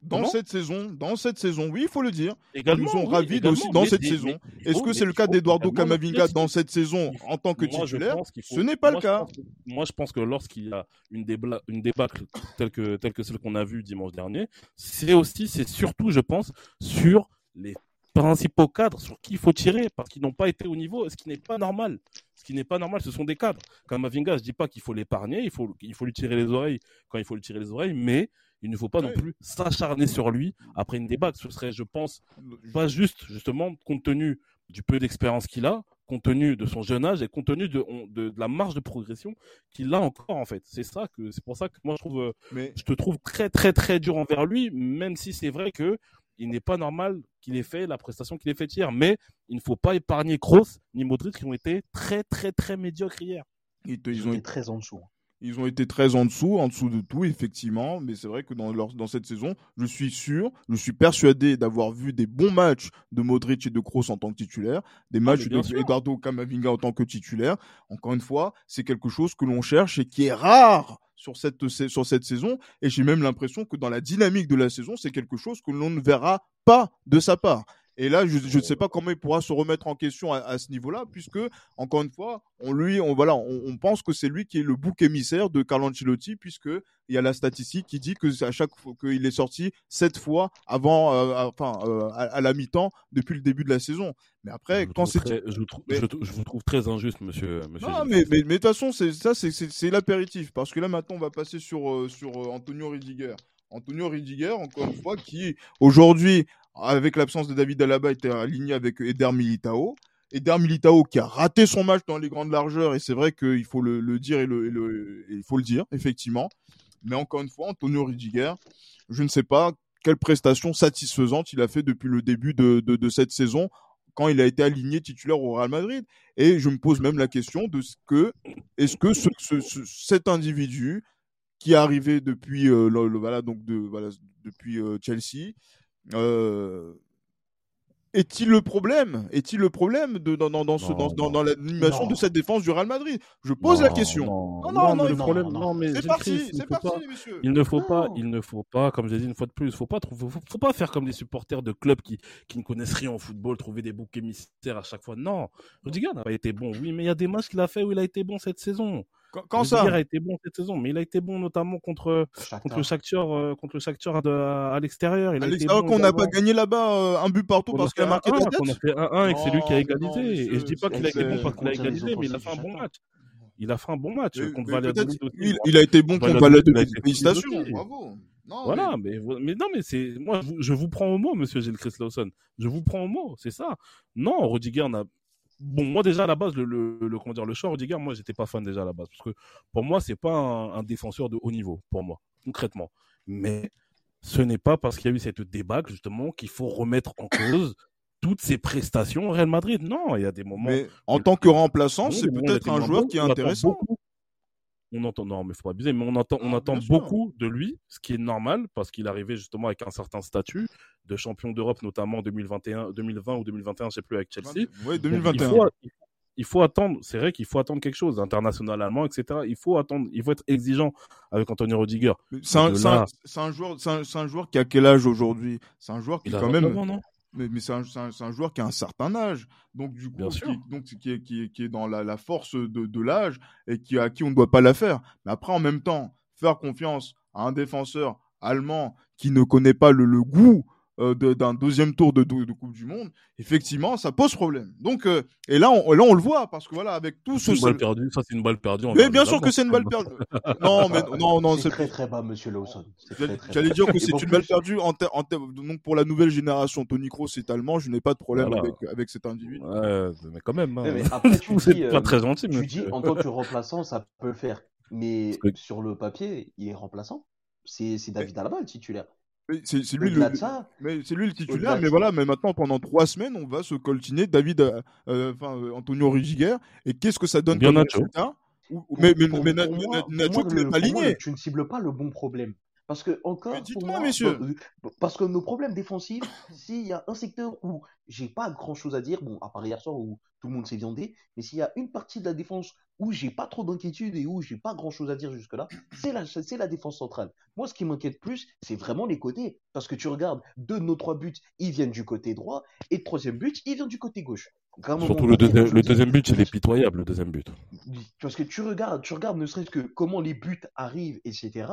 dans cette saison, dans cette saison, oui, il faut le dire, également, nous sont ravis aussi dans cette saison. Est-ce que c'est le cas d'Eduardo Camavinga dans cette saison en tant que titulaire? Ce n'est pas le cas. moi, je pense que lorsqu'il y a une, une débâcle telle que, telle que celle qu'on a vue dimanche dernier, c'est aussi, c'est surtout, je pense, sur les principaux cadres sur qui il faut tirer parce qu'ils n'ont pas été au niveau, ce qui n'est pas normal. Ce qui n'est pas normal, ce sont des cadres. Kamavinga, je dis pas qu'il faut l'épargner, il faut, il faut lui tirer les oreilles quand il faut lui tirer les oreilles, mais il ne faut pas non plus s'acharner sur lui après une débâcle. Ce serait, je pense, pas juste, justement, compte tenu du peu d'expérience qu'il a, compte tenu de son jeune âge et compte tenu de, de, la marge de progression qu'il a encore en fait. C'est ça que c'est pour ça que moi je trouve, euh, je te trouve très très très dur envers lui, même si c'est vrai que il n'est pas normal qu'il ait fait la prestation qu'il ait faite hier. Mais il ne faut pas épargner Kroos ni Modric qui ont été très très très médiocres hier. Ils, ils ont été très en dessous. Ils ont été très en dessous, en dessous de tout, effectivement. Mais c'est vrai que dans, dans cette saison, je suis sûr, je suis persuadé d'avoir vu des bons matchs de Modric et de Kroos en tant que titulaire, des ah, matchs de Eduardo Camavinga en tant que titulaire. Encore une fois, c'est quelque chose que l'on cherche et qui est rare sur cette, sur cette saison. Et j'ai même l'impression que dans la dynamique de la saison, c'est quelque chose que l'on ne verra pas de sa part. Et là, je ne sais pas comment il pourra se remettre en question à, ce niveau-là, puisque encore une fois, on lui, on voilà, on, pense que c'est lui qui est le bouc émissaire de Carlo Ancelotti, puisque il y a la statistique qui dit que à chaque fois qu'il est sorti sept fois avant, euh, enfin, euh, à, la mi-temps depuis le début de la saison. Mais après, quand c'est, je, je, vous trouve très injuste, monsieur. monsieur non, mais, mais, de toute façon, c'est ça, c'est l'apéritif, parce que là maintenant, on va passer sur euh, sur Antonio Ridiger. Antonio Ridiger, encore une fois, qui aujourd'hui avec l'absence de David Alaba, était aligné avec Eder Militao. Eder Militao qui a raté son match dans les grandes largeurs, et c'est vrai qu'il faut le, dire et, le, il faut le dire, effectivement. Mais encore une fois, Antonio Ridiger, je ne sais pas quelle prestation satisfaisante il a fait depuis le début de, cette saison quand il a été aligné titulaire au Real Madrid. Et je me pose même la question de ce que, est-ce que cet individu qui est arrivé depuis, euh, le, voilà, donc de, voilà, depuis euh, Chelsea, euh, est-il le problème? Est-il le problème de, dans, dans, ce, dans, dans, l'animation de cette défense du Real Madrid? Je pose la question. Non, non, non, le problème, non, mais c'est parti, c'est parti, messieurs. Il ne faut pas, il ne faut pas, comme j'ai dit une fois de plus, faut pas, faut, faut, pas faire comme des supporters de clubs qui, qui ne connaissent rien au football, trouver des boucs émissaires à chaque fois. Non, Rudiger n'a pas été bon. Oui, mais il y a des matchs qu'il a fait où il a été bon cette saison. Quand, ça a été bon cette saison, mais il a été bon notamment contre contre le Shakhtar, euh, contre le Shakhtar à l'extérieur. À l'extérieur qu'on n'a pas gagné là-bas euh, un but partout parce qu'il a marqué la tête. On a fait 1-1 et que c'est lui qui a égalisé. et je dis pas qu'il a été bon parce qu'il a égalisé, mais il a fait un bon match. Il a fait un bon match contre Valladolid. Il, a été bon contre Valladolid. Félicitations, bravo. voilà, mais... mais, non, mais c'est moi, je vous prends au mot, Monsieur Gilles Chris Lawson. Je vous prends au mot, c'est ça. Non, Rudiger n'a bon, moi déjà à la base, le, le, comment dire, le choix Rudiger, moi j'étais pas fan déjà à la base parce que pour moi c'est pas un, défenseur de haut niveau pour moi concrètement. Mais ce n'est pas parce qu'il y a eu cette débâcle justement qu'il faut remettre en cause toutes ses prestations au Real Madrid. Non, il y a des moments. Mais en tant que remplaçant, c'est peut-être un joueur qui est intéressant on entend, non, mais faut pas abuser, mais on entend, on ah, entend beaucoup de lui, ce qui est normal parce qu'il arrivait justement avec un certain statut de champion d'Europe, notamment 2021, 2020 ou 2021, je sais plus, avec Chelsea. Oui, 2021. Il faut, attendre, c'est vrai qu'il faut attendre quelque chose, international allemand, etc. Il faut attendre, il faut être exigeant avec Anthony Rudiger. C'est un, un, joueur, c'est un, joueur qui a quel âge aujourd'hui? C'est un joueur qui quand même. non? Mais, mais c'est un, un, joueur qui a un certain âge, donc du coup, qui, donc, qui, est, qui, est, qui est dans la, la force de, de l'âge et qui, à qui on ne doit pas la faire. Mais après, en même temps, faire confiance à un défenseur allemand qui ne connaît pas le, le goût d'un deuxième tour de, de, Coupe du Monde, effectivement, ça pose problème. Donc, euh, et là on, là, on le voit, parce que voilà, avec tout ce. Une balle perdue, ça, c'est une balle perdue. Mais bien sûr que c'est une balle perdue. non, mais non, non, c'est très très bas, monsieur Lawson. J'allais dire que c'est une balle perdue en, en donc pour la nouvelle génération. Tony Kroos est allemand, je n'ai pas de problème avec, avec cet individu. Ouais, mais quand même. Hein. Mais après, tu dis, pas très gentil. Tu dis, en tant que remplaçant, ça peut le faire. Mais sur le papier, il est remplaçant. C'est David Alaba le titulaire. C'est lui, le, mais c'est lui le titulaire, mais voilà, mais maintenant pendant trois semaines, on va se coltiner David, euh, euh, enfin Antonio Rudiger, et qu'est-ce que ça donne Bien Nacho. mais, mais, mais, Nacho, tu n'es pas aligné. Tu ne cibles pas le bon problème. Parce que encore, dites-moi, messieurs. Parce que nos problèmes défensifs, s'il y a un secteur où j'ai pas grand chose à dire, bon, à part hier soir où tout le monde s'est viandé, mais s'il y a une partie de la défense où j'ai pas trop d'inquiétude et où j'ai pas grand chose à dire jusque-là, c'est la, c'est la défense centrale. Moi, ce qui m'inquiète plus, c'est vraiment les côtés. Parce que tu regardes, deux de nos trois buts, ils viennent du côté droit, et le troisième but, il vient du côté gauche. Surtout le, le deuxième but, il est pitoyable, le deuxième but. Parce que tu regardes, tu regardes ne serait-ce que comment les buts arrivent, etc.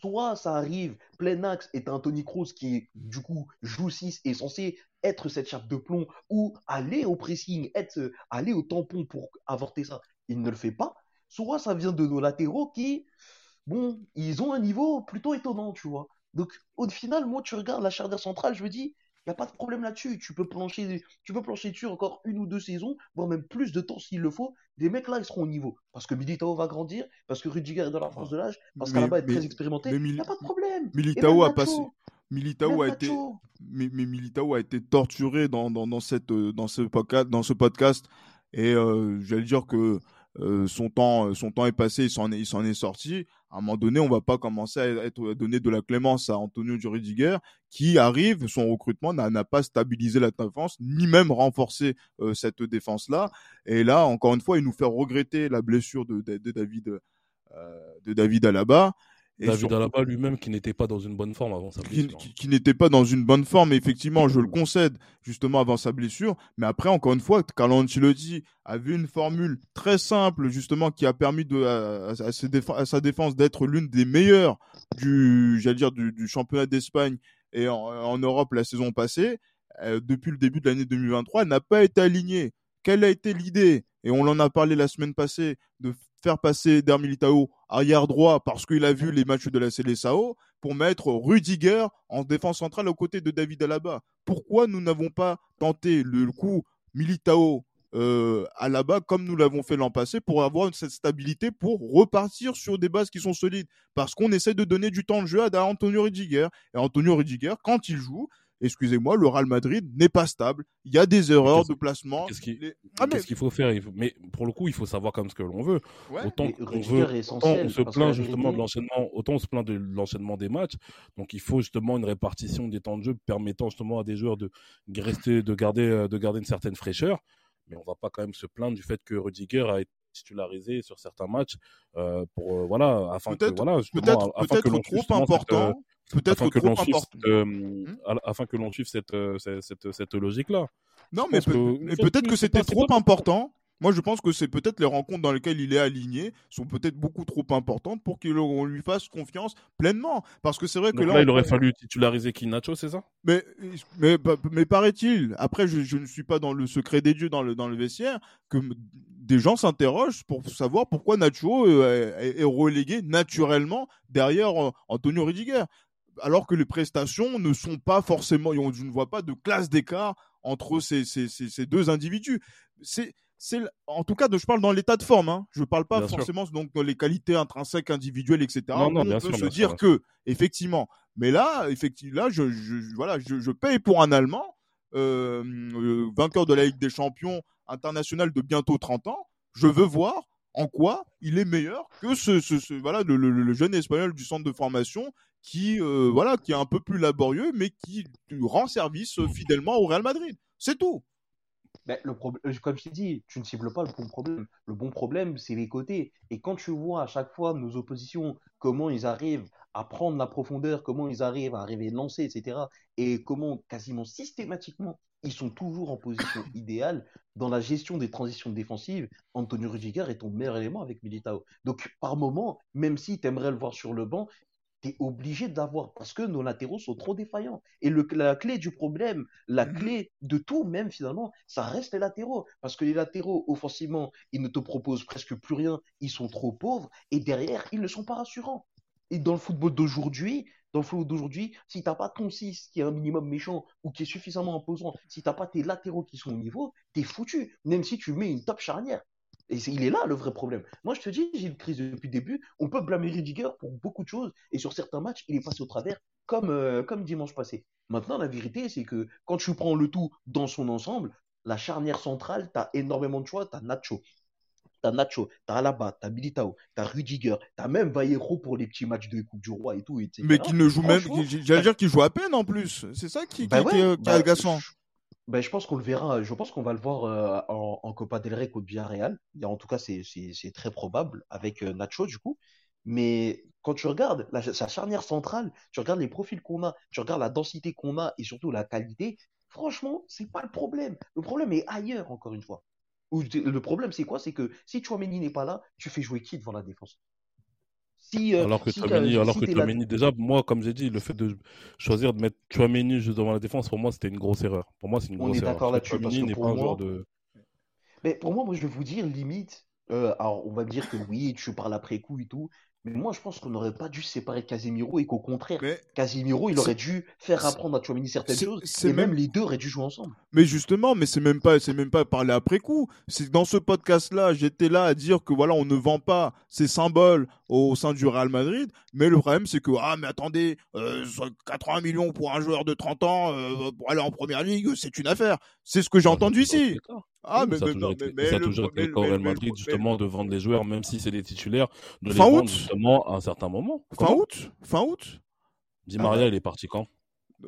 Soit ça arrive plein axe et t'as Anthony Cruz qui, du coup, joue 6 est censé être cette chape de plomb ou aller au pressing, être, aller au tampon pour avorter ça. Il ne le fait pas. Soit ça vient de nos latéraux qui, bon, ils ont un niveau plutôt étonnant, tu vois. Donc, au final, moi, tu regardes la charnière centrale, je me dis, n'y a pas de problème là-dessus. Tu peux plancher, tu peux plancher dessus encore une ou deux saisons, voire même plus de temps s'il le faut. Des mecs là, ils seront au niveau. Parce que Militao va grandir, parce que Rudiger est dans la France de l'âge, parce qu'Alaba est très expérimenté. Il n'y a pas de problème. Militao a passé. Militao a été, mais, Militao a été torturé dans, dans, cette, dans, ce podcast, dans ce podcast. Et euh, j'allais dire que euh, son temps, son temps est passé, il s'en est, il s'en est sorti à un moment donné, on va pas commencer à, être, donner de la clémence à Antonio Rudiger, qui arrive, son recrutement n'a pas stabilisé la défense, ni même renforcé euh, cette défense-là. Et là, encore une fois, il nous fait regretter la blessure de, de, David, euh, de David Alaba. David Alaba lui-même qui n'était pas dans une bonne forme avant sa blessure. Qui, n'était pas dans une bonne forme, effectivement, je le concède, justement avant sa blessure. Mais après, encore une fois, Carlo Ancelotti avait une formule très simple, justement, qui a permis de, à, sa défense d'être l'une des meilleures du, j'allais dire, du, championnat d'Espagne et en, Europe la saison passée. Euh, depuis le début de l'année 2023, elle n'a pas été alignée. Quelle a été l'idée? Et on en a parlé la semaine passée de faire passer Der Militao arrière droit parce qu'il a vu les matchs de la Célessao pour mettre Rudiger en défense centrale aux côtés de David Alaba. Pourquoi nous n'avons pas tenté le coup Militao euh, Alaba comme nous l'avons fait l'an passé pour avoir cette stabilité pour repartir sur des bases qui sont solides? Parce qu'on essaie de donner du temps de jeu à Antonio Rudiger et Antonio Rudiger quand il joue excusez-moi, le Real Madrid n'est pas stable. Il y a des erreurs de placement. Ah, qu'est-ce qu'il faut faire? Mais pour le coup, il faut savoir comme ce que l'on veut. Autant on veut, on se plaint justement de l'enchaînement, autant on se plaint de l'enchaînement des matchs. Donc il faut justement une répartition des temps de jeu permettant justement à des joueurs de rester, de garder, euh, de garder une certaine fraîcheur. Mais on va pas quand même se plaindre du fait que Rudiger a été titularisé sur certains matchs euh, pour euh, voilà afin que voilà peut-être peut-être trop important Peut-être que l'on suive, euh, hmm? afin que l'on suive cette, euh, cette, cette, logique-là. Non, mais, peut-être que c'était trop important. Moi, je pense que c'est peut-être les rencontres dans lesquelles il est aligné sont peut-être beaucoup trop importantes pour qu'on lui fasse confiance pleinement. Parce que c'est vrai que là, il aurait fallu titulariser Kinacho, c'est ça? Mais, mais, mais paraît-il, après, je, ne suis pas dans le secret des dieux dans le, dans le vestiaire, que des gens s'interrogent pour savoir pourquoi Nacho euh, est, relégué naturellement derrière Antonio Rudiger alors que les prestations ne sont pas forcément, je ne vois pas de classe d'écart entre ces, deux individus. C'est, en tout cas, je parle dans l'état de forme. Hein. Je ne parle pas forcément donc dans les qualités intrinsèques individuelles, etc. Non, non, on peut se dire que, effectivement. Mais là, effectivement, là, je, voilà, je, paye pour un Allemand, euh, euh, vainqueur de la Ligue des Champions international de bientôt 30 ans. Je veux voir en quoi il est meilleur que ce, voilà le, jeune espagnol du centre de formation qui euh, voilà qui est un peu plus laborieux mais qui rend service fidèlement au Real Madrid. C'est tout. Ben, le euh, comme je t'ai dit, tu ne cibles pas le bon problème. Le bon problème, c'est les côtés. Et quand tu vois à chaque fois nos oppositions, comment ils arrivent à prendre la profondeur, comment ils arrivent à arriver lancer, etc. Et comment quasiment systématiquement ils sont toujours en position idéale dans la gestion des transitions défensives. Antonio Rudiger est ton meilleur élément avec Militao. Donc par moment, même si tu aimerais le voir sur le banc, tu es obligé d'avoir, parce que nos latéraux sont trop défaillants. Et le, la clé du problème, la mhm. clé de tout, même finalement, ça reste les latéraux. Parce que les latéraux, offensivement, ils ne te proposent presque plus rien, ils sont trop pauvres, et derrière, ils ne sont pas rassurants. Et dans le football d'aujourd'hui, dans le football d'aujourd'hui, si tu n'as pas ton 6 qui est un minimum méchant ou qui est suffisamment imposant, si tu n'as pas tes latéraux qui sont au niveau, tu es foutu. Même si tu mets une top charnière. Et il est là le vrai problème. Moi, je te dis, j'ai une crise depuis le début. On peut blâmer Rudiger pour beaucoup de choses. Et sur certains matchs, il est passé au travers comme, euh, comme dimanche passé. Maintenant, la vérité, c'est que quand tu prends le tout dans son ensemble, la charnière centrale, tu as énormément de choix. Tu as Nacho, T'as Nacho, t'as Alaba, t'as Militao, t'as Rudiger, t'as même Vallejo pour les petits matchs de Coupe du Roi et tout. Etc. Mais qui ne joue même, j'allais dire qu'il joue à peine en plus. C'est ça qui, bah qui, qui, est bah, agaçant. Je, bah, je pense qu'on le verra. Je pense qu'on va le voir euh, en, Copa del Rey contre Villarreal. Et en tout cas, c'est très probable avec euh, Nacho du coup. Mais quand tu regardes sa charnière centrale, tu regardes les profils qu'on a, tu regardes la densité qu'on a et surtout la qualité. Franchement, c'est pas le problème. Le problème est ailleurs encore une fois. Le problème, c'est quoi? C'est que si Chouameni n'est pas là, tu fais jouer qui devant la défense? Si, euh, alors que si, Chouameni, alors si que Chouameni, déjà, moi, comme j'ai dit, le fait de choisir de mettre Chouameni juste devant la défense, pour moi, c'était une grosse erreur. Pour moi, c'est une On grosse est erreur. d'accord là-dessus. N'est pas un joueur de. Mais pour moi, moi, je vais vous dire, limite, euh, alors on va me dire que oui, tu parles après coup et tout, mais moi, je pense qu'on n'aurait pas dû séparer Casemiro et qu'au contraire, Mais Casemiro, il aurait dû faire apprendre à Chouameni certaines choses, et même... même- les deux auraient dû jouer ensemble. Mais justement, mais c'est même pas, c'est même pas parler après coup. C'est dans ce podcast-là, j'étais là à dire que voilà, on ne vend pas ces symboles au sein du Real Madrid. Mais le problème, c'est que ah, mais attendez, euh, 80 millions pour un joueur de 30 ans euh, pour aller en première ligue, c'est une affaire. C'est ce que j'ai Ah, entendu ici. Ah, mais, ça a mais, toujours été, le Real Madrid, justement, de vendre les joueurs, même si c'est des titulaires, de les vendre à un certain moment. Fin Comment août, fin août? Di Ah Maria, bah. il est parti quand?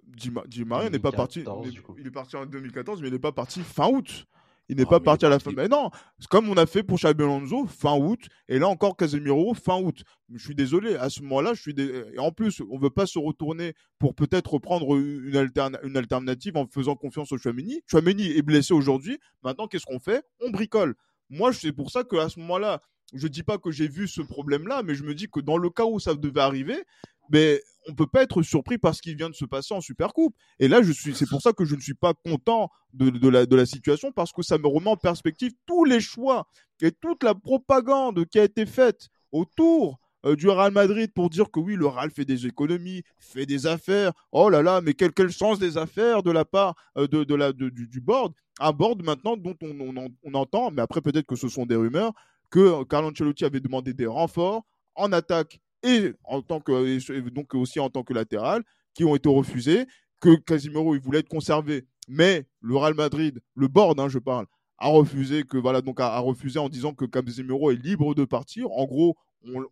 Di, Ma- Di Maria n'est pas parti. 2014, il est-. Il parti en 2014, mais il n'est pas parti fin août. Il n'est Ah, pas parti à la fin. Mais non, c'est comme on a fait pour Xabi Alonso fin août, et là encore Casemiro fin août. Je suis désolé, à ce moment-là, je suis dé- et en plus, on veut pas se retourner pour peut-être prendre une, alterna- une alternative en faisant confiance au Chouameni. Chouameni est blessé aujourd'hui. Maintenant, qu'est-ce qu'on fait? On bricole. Moi, c'est pour ça qu'à ce moment-là, je dis pas que j'ai vu ce problème-là, mais je me dis que dans le cas où ça devait arriver, ben, on peut pas être surpris par ce vient de se passer en Supercoupe. Et là, je suis, c'est pour ça que je ne suis pas content de, la, situation parce que ça me remet en perspective tous les choix et toute la propagande qui a été faite autour euh, du Real Madrid pour dire que oui, le Real fait des économies, fait des affaires. Oh là là, mais quel, sens des affaires de la part euh, du, board? Un board maintenant dont on, on, on entend, mais après peut-être que ce sont des rumeurs, que Carlo Ancelotti avait demandé des renforts en attaque et en tant que donc aussi en tant que latéral qui ont été refusés que Casimiro il voulait être conservé. Mais le Real Madrid le board hein, je parle a refusé que voilà donc a, refusé en disant que Casemiro est libre de partir. En gros on,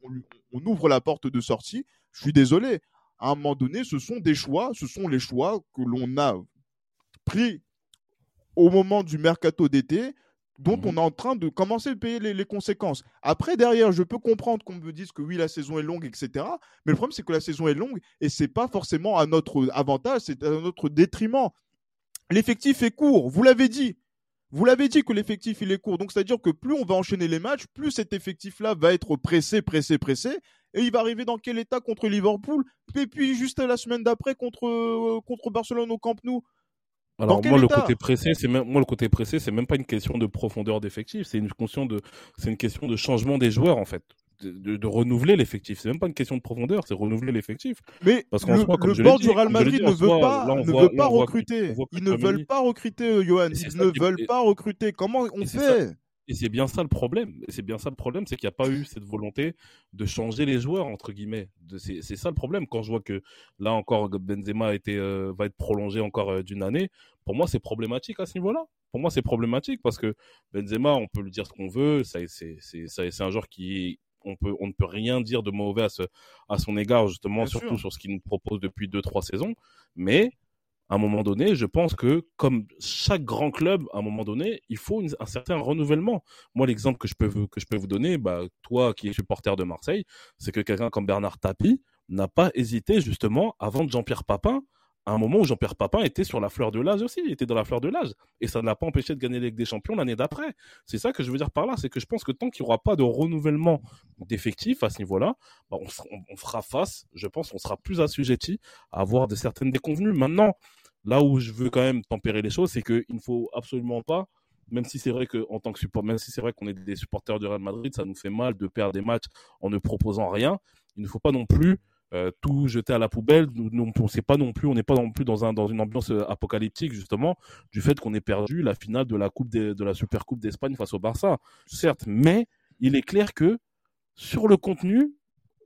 on ouvre la porte de sortie. Je suis désolé. À un moment donné ce sont des choix ce sont les choix que l'on a pris au moment du mercato d'été dont Mhm. on est en train de commencer à payer les, les conséquences. Après, derrière, je peux comprendre qu'on me dise que oui, la saison est longue, etc. Mais le problème, c'est que la saison est longue et c'est pas forcément à notre avantage, c'est à notre détriment. L'effectif est court, vous l'avez dit. Vous l'avez dit que l'effectif il est court. Donc c'est-à-dire que plus on va enchaîner les matchs, plus cet effectif-là va être pressé, pressé, pressé. Et il va arriver dans quel état contre Liverpool? Et puis juste la semaine d'après contre, euh, contre Barcelone au Camp Nou. Alors moi le côté pressé, c'est même moi le côté pressé, c'est même pas une question de profondeur d'effectif, c'est une question de c'est une question de changement des joueurs en fait, de, de, de renouveler l'effectif. C'est même pas une question de profondeur, c'est renouveler l'effectif. Mais Parce le, comme le je dit, du Real Madrid dit, ne veut pas, là, ne voit- veut pas recruter. voit Ils ne veulent pas recruter, euh, Johan. Ils ne veulent pas recruter. Comment on fait? Et c'est bien ça le problème. C'est bien ça le problème, c'est qu'il n'y a pas eu cette volonté de changer les joueurs entre guillemets. C'est ça le problème. Quand je vois que là encore Benzema a été, euh, va être prolongé encore euh, d'une année, pour moi c'est problématique à ce niveau-là. Pour moi c'est problématique parce que Benzema, on peut lui dire ce qu'on veut, c'est un joueur qui on peut on ne peut rien dire de mauvais à, ce, à son égard justement, Bien surtout sûr. sur ce qu'il nous propose depuis deux trois saisons. Mais à un moment donné, je pense que comme chaque grand club, à un moment donné, il faut un certain renouvellement. Moi, l'exemple que je peux que je peux vous donner, bah, toi qui es supporter de Marseille, c'est que quelqu'un comme Bernard Tapie n'a pas hésité justement à vendre Jean-Pierre Papin à un moment où Jean-Pierre Papin était sur la fleur de l'âge aussi, il était dans la fleur de l'âge. Et ça ne l'a pas empêché de gagner la des Champions l'année d'après. C'est ça que je veux dire par là, c'est que je pense que tant qu'il n'y aura pas de renouvellement d'effectifs à ce niveau-là, bah, on, on- on fera face, je pense qu'on sera plus assujetti à avoir de certaines déconvenues. Maintenant, là où je veux quand même tempérer les choses, c'est qu'il ne faut absolument pas, même si c'est vrai que tant que support, même si c'est vrai qu'on est des supporters du Real Madrid, ça nous fait mal de perdre des matchs en ne proposant rien. Il ne faut pas non plus euh, tout jeter à la poubelle. Nous, nous, on sait pas non plus, on n'est pas non plus dans un dans une ambiance euh, apocalyptique justement du fait qu'on ait perdu la finale de la coupe de la Super Coupe d'Espagne face au Barça. Certes, mais il est clair que sur le contenu,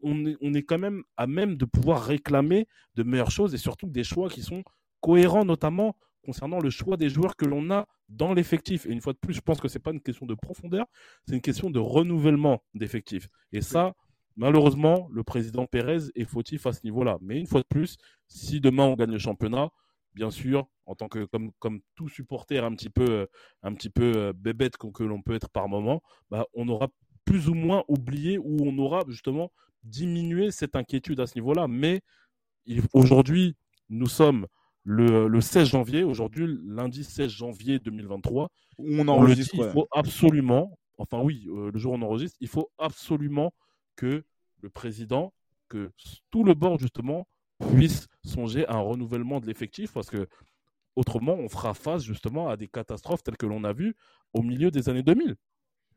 on est, on est quand même à même de pouvoir réclamer de meilleures choses et surtout des choix qui sont cohérents, notamment concernant le choix des joueurs que l'on a dans l'effectif. Et une fois de plus, je pense que c'est pas une question de profondeur, c'est une question de renouvellement d'effectifs. Et ça, malheureusement, le président Pérez est fautif à ce niveau-là. Mais une fois de plus, si demain on gagne le championnat, bien sûr, en tant que comme, comme tout supporter un petit peu un petit peu euh, bébête que, l'on peut être par moment, bah, on aura plus ou moins oublié ou on aura justement diminué cette inquiétude à ce niveau-là. Mais aujourd'hui, nous sommes le, 16 janvier, aujourd'hui, lundi 16 janvier 2023. On enregistre. il faut absolument, enfin oui, euh, le jour où on enregistre, il faut absolument que le président, que tout le bord justement puisse songer à un renouvellement de l'effectif parce que autrement on fera face justement à des catastrophes telles que l'on a vu au milieu des années 2000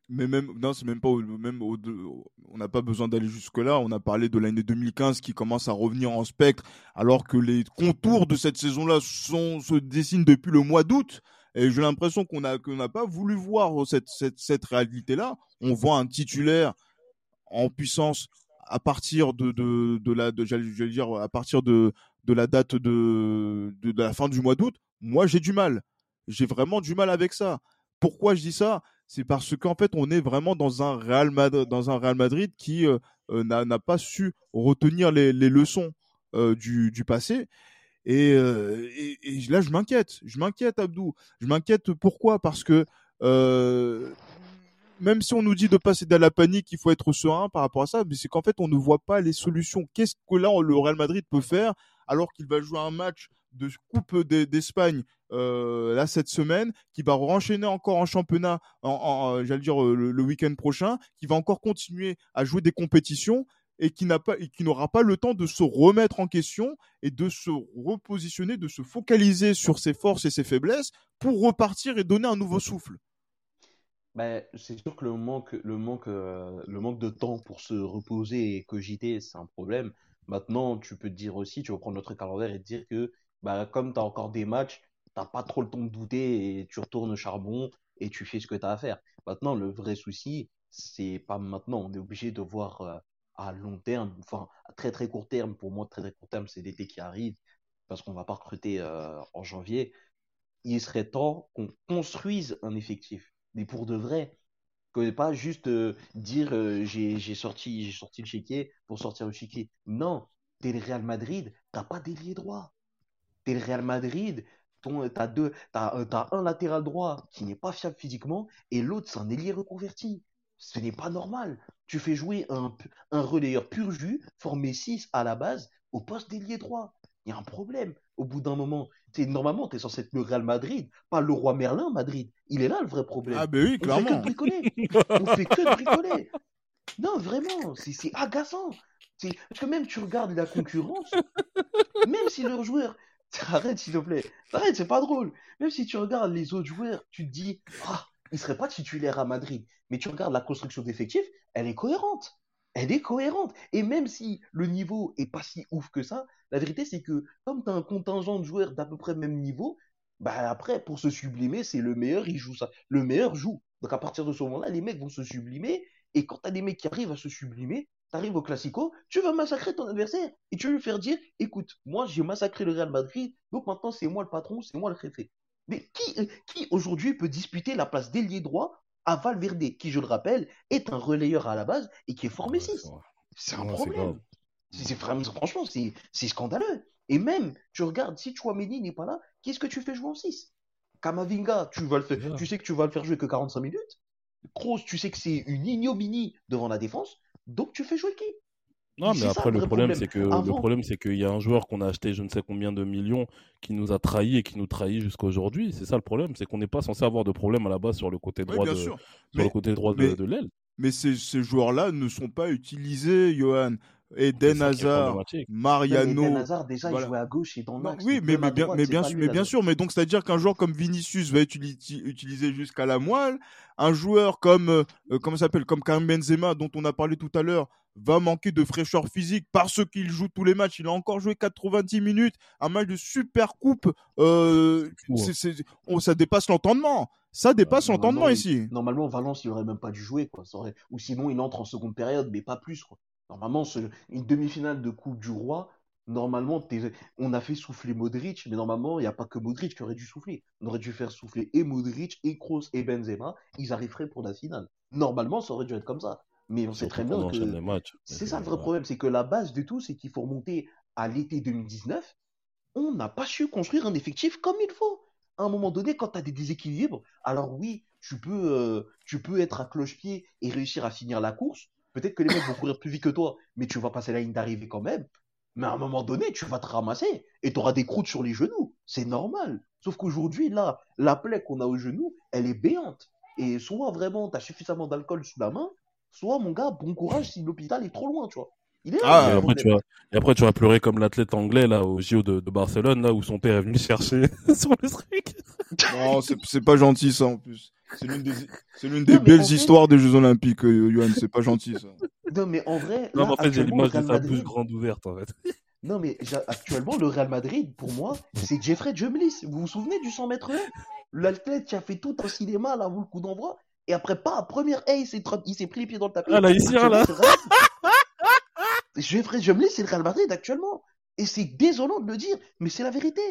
mais même non c'est même pas même on n'a pas besoin d'aller jusque là on a parlé de l'année 2015 qui commence à revenir en spectre alors que les contours de cette saison là sont se dessinent depuis le mois d'août. Et j'ai l'impression qu'on a qu'on n'a pas voulu voir cette cette, cette réalité là on voit un titulaire en puissance à partir de de, de la de, dire à partir de de la date de, de la fin du mois d'août. Moi j'ai du mal. J'ai vraiment du mal avec ça. Pourquoi je dis ça? C'est parce qu'en fait, on est vraiment dans un Real Madrid, qui euh, euh, n'a pas su retenir les, leçons euh, du, passé. Et, là, je m'inquiète. Je m'inquiète, Abdou. Je m'inquiète pourquoi? Parce que même si on nous dit de passer dans la panique, il faut être serein par rapport à ça, mais c'est qu'en fait, on ne voit pas les solutions. Qu'est-ce que là, le Real Madrid peut faire alors qu'il va jouer un match de Coupe d'Espagne euh, là cette semaine, qui va renchaîner encore en championnat, j'allais dire euh, le, week-end prochain, qui va encore continuer à jouer des compétitions et qui n'a pas, et qui n'aura pas le temps de se remettre en question et de se repositionner, de se focaliser sur ses forces et ses faiblesses pour repartir et donner un nouveau souffle. Ben, c'est sûr que le manque, le, manque, euh, le manque de temps pour se reposer et cogiter, c'est un problème. Maintenant, tu peux te dire aussi, tu vas prendre notre calendrier et te dire que bah, comme tu as encore des matchs, t'as pas trop le temps de douter et tu retournes au charbon et tu fais ce que tu as à faire. Maintenant, le vrai souci, c'est pas maintenant. On est obligé de voir euh, à long terme, enfin à très très court terme. Pour moi, très très court terme, c'est l'été qui arrive parce qu'on va pas recruter euh, en janvier. Il serait temps qu'on construise un effectif, mais pour de vrai. Que pas juste euh, dire j'ai sorti, sorti le chéquier pour sortir le chéquier. Non, t'es le Real Madrid, t'as pas délié droit. T'es le Real Madrid, tu as, deux, euh, un latéral droit qui n'est pas fiable physiquement et l'autre, c'est un ailier reconverti. Ce n'est pas normal. Tu fais jouer un, un relayeur pur jus, formé 6 à la base, au poste d'ailier droit. Il y a un problème. Au bout d'un moment, es, normalement, tu es censé être le Real Madrid, pas le roi Merlin Madrid. Il est là le vrai problème. Ah, ben oui, clairement. On fait que bricoler. On fait que bricoler. Non, vraiment, c'est agaçant. Parce que même tu regardes la concurrence, même si leurs joueurs Arrête, s'il te plaît. Arrête, c'est pas drôle. Même si tu regardes les autres joueurs, tu te dis, ah, il serait pas titulaire à Madrid. Mais tu regardes la construction d'effectifs, elle est cohérente. Elle est cohérente. Et même si le niveau est pas si ouf que ça, la vérité, c'est que comme tu as un contingent de joueurs d'à peu près le même niveau, bah après, pour se sublimer, c'est le meilleur, il joue ça. Le meilleur joue. Donc à partir de ce moment-là, les mecs vont se sublimer. Et quand tu as des mecs qui arrivent à se sublimer, tu au Classico, tu vas massacrer ton adversaire et tu vas lui faire dire écoute, moi j'ai massacré le Real Madrid, donc maintenant c'est moi le patron, c'est moi le préfet. Mais qui, qui aujourd'hui peut disputer la place d'ailier droit à Valverde, qui je le rappelle, est un relayeur à la base et qui est formé 6 C'est un problème. C'est franchement, c'est scandaleux. Et même, tu regardes, si Chouameni n'est pas là, qu'est-ce que tu fais jouer en 6 Kamavinga, tu, vas le faire, tu sais que tu vas le faire jouer que 45 minutes. Kroos, tu sais que c'est une ignominie devant la défense. Donc tu fais jouer qui? Non, mais après, le problème, c'est que le problème, c'est qu'il y a un joueur qu'on a acheté je ne sais combien de millions qui nous a trahis et qui nous trahit jusqu'à aujourd'hui. C'est ça le problème, c'est qu'on n'est pas censé avoir de problème à la base sur le côté droit de, sur le côté droit de, l'aile. Mais ces, ces joueurs-là ne sont pas utilisés, Johan. Eden Hazard, Mariano. Eden Hazard, déjà, il jouait à gauche et dans l'axe. Oui, mais, mais, bien, mais, bien, sûr, mais bien sûr. Mais donc, c'est-à-dire qu'un joueur comme Vinicius va être utilisé jusqu'à la moelle. Un joueur comme, euh, comment s'appelle, comme Karim Benzema, dont on a parlé tout à l'heure, va manquer de fraîcheur physique parce qu'il joue tous les matchs. Il a encore joué 90 minutes. Un match de super coupe. Euh, ça dépasse l'entendement. Ça dépasse l'entendement ici. Normalement, Valence, il aurait même pas dû jouer, quoi. Ou sinon, il entre en seconde période, mais pas plus, quoi. Normalement, une demi-finale de Coupe du Roi, normalement, on a fait souffler Modric, mais normalement, il n'y a pas que Modric qui aurait dû souffler. On aurait dû faire souffler et Modric, et Kroos, et Benzema. Ils arriveraient pour la finale. Normalement, ça aurait dû être comme ça. Mais on sait très bien que. C'est ça le vrai problème, c'est que la base de tout, c'est qu'il faut remonter à l'été 2019. On n'a pas su construire un effectif comme il faut. À un moment donné, quand tu as des déséquilibres, alors oui, tu peux, euh, tu peux être à cloche-pied et réussir à finir la course. Peut-être que les mecs vont courir plus vite que toi, mais tu vas passer la ligne d'arrivée quand même. Mais à un moment donné, tu vas te ramasser et tu auras des croûtes sur les genoux. C'est normal. Sauf qu'aujourd'hui, là, la plaie qu'on a au genou, elle est béante. Et soit vraiment, tu as suffisamment d'alcool sous la main, soit, mon gars, bon courage si l'hôpital est trop loin, tu vois. Il est ah, et, après, tu vas, et après, tu vas pleurer comme l'athlète anglais, là, au JO de, de, Barcelone, là, où son père est venu chercher sur le truc. Non, c'est pas gentil, ça, en plus. C'est l'une des, c'est l'une des belles histoires des Jeux Olympiques, euh, Yohan. C'est pas gentil, ça. Non, mais en vrai. Non, mais en fait, j'ai l'image de ça plus grande ouverte, en fait. Non, mais actuellement, le Real Madrid, pour moi, c'est Jeffrey Jumlis. Vous vous souvenez du 100 mètres L'athlète qui a fait tout un cinéma, là, vous le coup d'envoi. Et après, pas, première hey, il s'est pris les pieds dans le tapis. Ah, là, ici, là. Jeffrey Jumlis, c'est le Real Madrid actuellement. Et c'est désolant de le dire, mais c'est la vérité.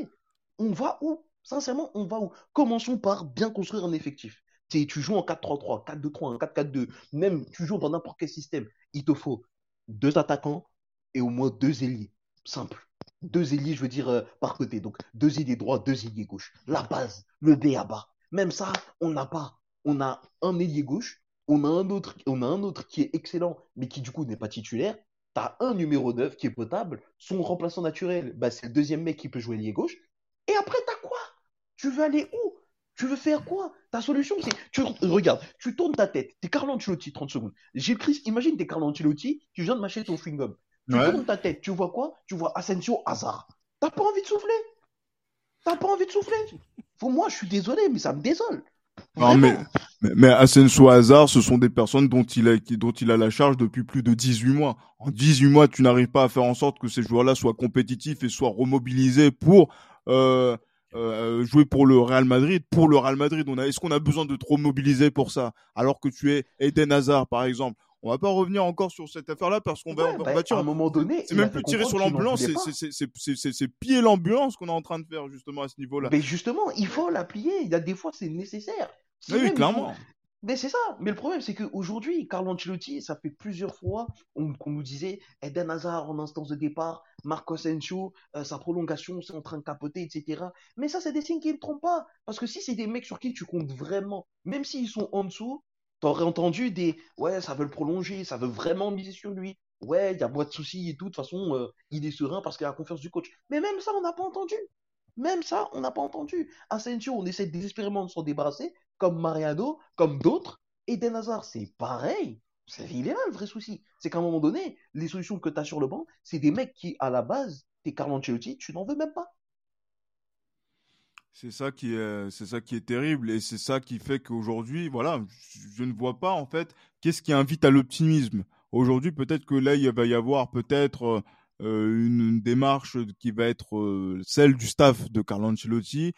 On va où? Sincèrement, on va où? Commençons par bien construire un effectif. Tu joues en 4-3-3, 4-2-3, 4-4-2, même tu joues dans n'importe quel système. Il te faut deux attaquants et au moins deux ailiers. Simple. Deux ailiers, je veux dire, euh, par côté. Donc, deux ailiers droits, deux ailiers gauche. La base, le B à bas. Même ça, on n'a pas. On a un ailier gauche, on a un autre, on a un autre qui est excellent, mais qui du coup n'est pas titulaire. Tu as un numéro 9 qui est potable. Son remplaçant naturel, bah, c'est le deuxième mec qui peut jouer ailier gauche. Et après, t'as quoi? Tu veux aller où? Tu veux faire quoi? Ta solution, c'est. Tu regarde, tu tournes ta tête. T'es Carlo Ancelotti, 30 secondes. J'ai Chris, imagine t'es Carlo Ancelotti, tu viens de mâcher ton chewing-gum. Tu tournes ta tête, tu vois quoi? Tu vois Asensio hasard. T'as pas envie de souffler? T'as pas envie de souffler? Pour moi, je suis désolé, mais ça me désole. Non, mais, mais, Asensio Hazard, ce sont des personnes dont il, a, dont il a la charge depuis plus de 18 mois. En 18 mois, tu n'arrives pas à faire en sorte que ces joueurs-là soient compétitifs et soient remobilisés pour euh, euh, jouer pour le Real Madrid. Pour le Real Madrid, on a, est-ce qu'on a besoin de trop mobiliser pour ça Alors que tu es Eden Hazard, par exemple? On va pas revenir encore sur cette affaire-là parce qu'on va, bah, à un moment donné. C'est même plus tirer sur l'ambulance, c'est piller l'ambulance qu'on est en train de faire justement à ce niveau-là. Mais justement, il faut la plier. Il y a des fois, c'est nécessaire. oui, clairement. Mais c'est ça. Mais le problème, c'est qu'aujourd'hui, Carlo Ancelotti, ça fait plusieurs fois qu'on nous disait Eden Hazard en instance de départ, Marco Asensio, euh, sa prolongation, c'est en train de capoter, etc. Mais ça, c'est des signes qui ne trompent pas. Parce que si c'est des mecs sur qui tu comptes vraiment, même s'ils sont en dessous, t'aurais entendu des ouais, ça veut le prolonger, ça veut vraiment miser sur lui. Ouais, il y a moins de soucis et tout. De toute façon, euh, il est serein parce qu'il a la confiance du coach. Mais même ça, on n'a pas entendu. Même ça, on n'a pas entendu. Asensio, on essaie désespérément de s'en débarrasser comme Mariano, comme d'autres. Et Den Hazard, c'est pareil. Il est là le vrai souci. C'est qu'à un moment donné, les solutions que tu as sur le banc, c'est des mecs qui, à la base, t'es Carlo Ancelotti, tu n'en veux même pas. C'est ça qui est, c'est ça qui est terrible et c'est ça qui fait qu'aujourd'hui, voilà, je, ne vois pas en fait qu'est-ce qui invite à l'optimisme. Aujourd'hui, peut-être que là, il va y avoir peut-être euh, une, démarche qui va être euh, celle du staff de Carlo Ancelotti,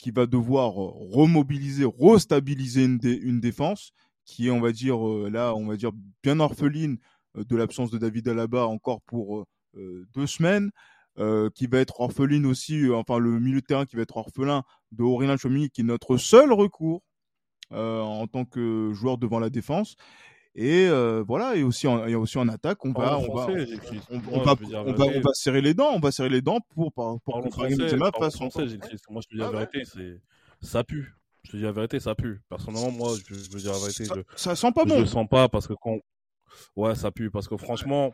qui va devoir remobiliser, restabiliser une, défense qui est, on va dire, euh, là, on va dire, bien orpheline euh, de l'absence de David Alaba encore pour euh, deux semaines. qui va être orpheline aussi, enfin le milieu de terrain qui va être orphelin de Aurélien Chomini, qui est notre seul recours en tant que joueur devant la défense. Et euh, voilà, et aussi en, et aussi en attaque, on va, on, va, on, va, serrer les dents, on va serrer les dents pour pour, pour contrarier Benzema de façon. Moi, je te dis la ah vérité, c'est ça pue. Je te dis la vérité, ça pue. Personnellement, moi, je, je veux dire la vérité, ça, je, ça sent pas bon. Je le sens pas parce que quand, ouais, ça pue parce que franchement,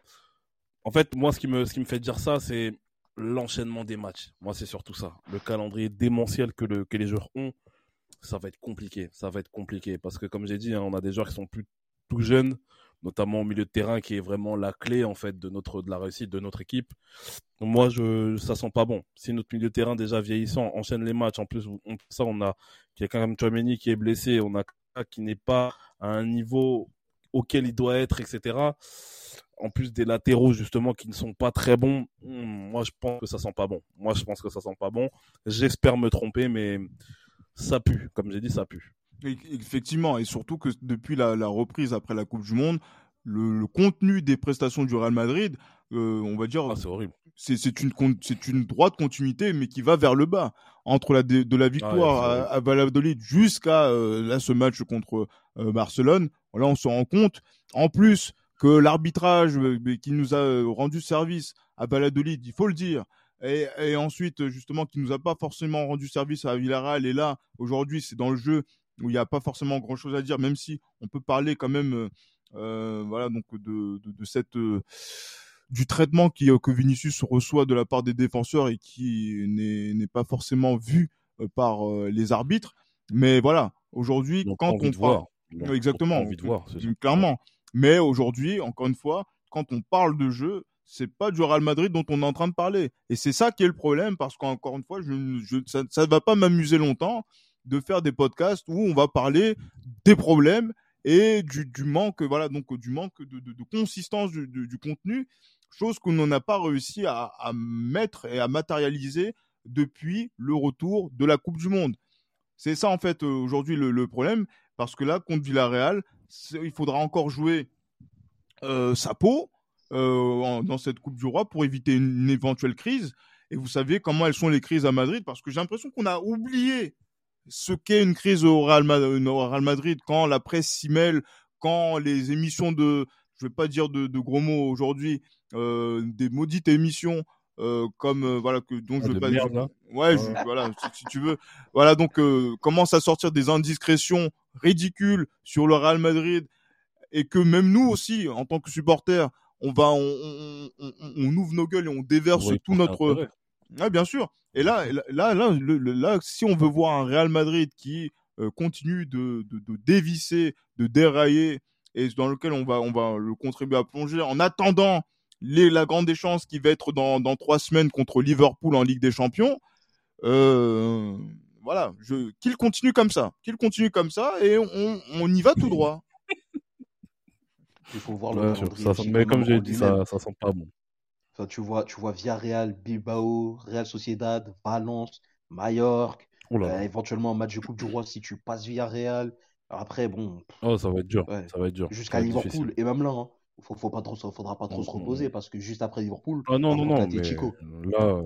en fait, moi, ce qui me, ce qui me fait dire ça, c'est l'enchaînement des matchs. Moi, c'est surtout ça. Le calendrier démentiel que le, que les joueurs ont, ça va être compliqué. Ça va être compliqué parce que, comme j'ai dit, hein, on a des joueurs qui sont plus tout jeune, notamment au milieu de terrain, qui est vraiment la clé en fait de notre de la réussite de notre équipe. moi, je ça sent pas bon. Si notre milieu de terrain déjà vieillissant enchaîne les matchs, en plus on, ça on a quelqu'un comme Chouameni qui est blessé, on a qui n'est pas à un niveau auquel il doit être, etc. En plus des latéraux justement qui ne sont pas très bons, hmm, moi je pense que ça sent pas bon. Moi je pense que ça sent pas bon. J'espère me tromper, mais ça pue. Comme j'ai dit, ça pue. Effectivement, et surtout que depuis la, reprise après la Coupe du Monde, le, contenu des prestations du Real Madrid, euh, on va dire, ah, c'est horrible. C'est une, c'est une droite continuité, mais qui va vers le bas. Entre la, de, la victoire à, Valladolid jusqu'à là, ce match contre Barcelone, là, on se rend compte. En plus, que l'arbitrage qui nous a rendu service à Valladolid, il faut le dire, et, et, ensuite justement qui nous a pas forcément rendu service à Villarreal et là aujourd'hui c'est dans le jeu où il n'y a pas forcément grand chose à dire même si on peut parler quand même euh, voilà donc de, de, de cette euh, du traitement qui, que Vinicius reçoit de la part des défenseurs et qui n'est pas forcément vu euh, par les arbitres. Mais voilà aujourd'hui quand on parle exactement. envie de voir, clairement. Mais aujourd'hui encore une fois quand on parle de jeu c'est pas du Real Madrid dont on est en train de parler. Et c'est ça qui est le problème, parce qu'encore une fois, je, ça ne va pas m'amuser longtemps de faire des podcasts où on va parler des problèmes et du, manque, voilà, donc du manque de, consistance du, contenu, chose qu'on n'en a pas réussi à, mettre et à matérialiser depuis le retour de la Coupe du Monde. C'est ça en fait aujourd'hui le, problème, parce que là, contre Villarreal, il faudra encore jouer euh, sa peau, euh, dans cette Coupe du Roi pour éviter une, éventuelle crise. Et vous savez comment elles sont les crises à Madrid parce que j'ai l'impression qu'on a oublié ce qu'est une crise au Real, Madrid quand la presse s'y mêle, quand les émissions de, je vais pas dire de, gros mots aujourd'hui, euh, des maudites émissions euh, comme euh, voilà que dont je ah, vais pas dire. Ouais, voilà si, tu veux. Voilà donc commence à sortir des indiscrétions ridicules sur le Real Madrid et que même nous aussi en tant que supporters on va, on, on, on, ouvre nos gueules et on déverse tout notre. Ah, bien sûr. Et là, là, là, là, si on veut voir un Real Madrid qui euh, continue de, de, de, dévisser, de dérailler, et dans lequel on va, on va le contribuer à plonger, en attendant les, la grande échéance qui va être dans, dans trois semaines contre Liverpool en Ligue des Champions. Euh, voilà, qu'il continue comme ça, qu'il continue comme ça, et on, on y va tout droit. Il faut voir le ça, Mais comme j'ai dit, ça, ça sent pas bon. Enfin, tu vois, tu vois Villarreal, Bilbao, Real Sociedad, Valence, Mallorca, euh, éventuellement un match de Coupe du Roi si tu passes Villarreal. Après, bon. Oh, ça va être dur. Ça va être dur. Jusqu'à Liverpool. Et même là, hein, faut, faut pas trop, faudra pas trop se reposer parce que juste après Liverpool, ah non, non, non, mais là,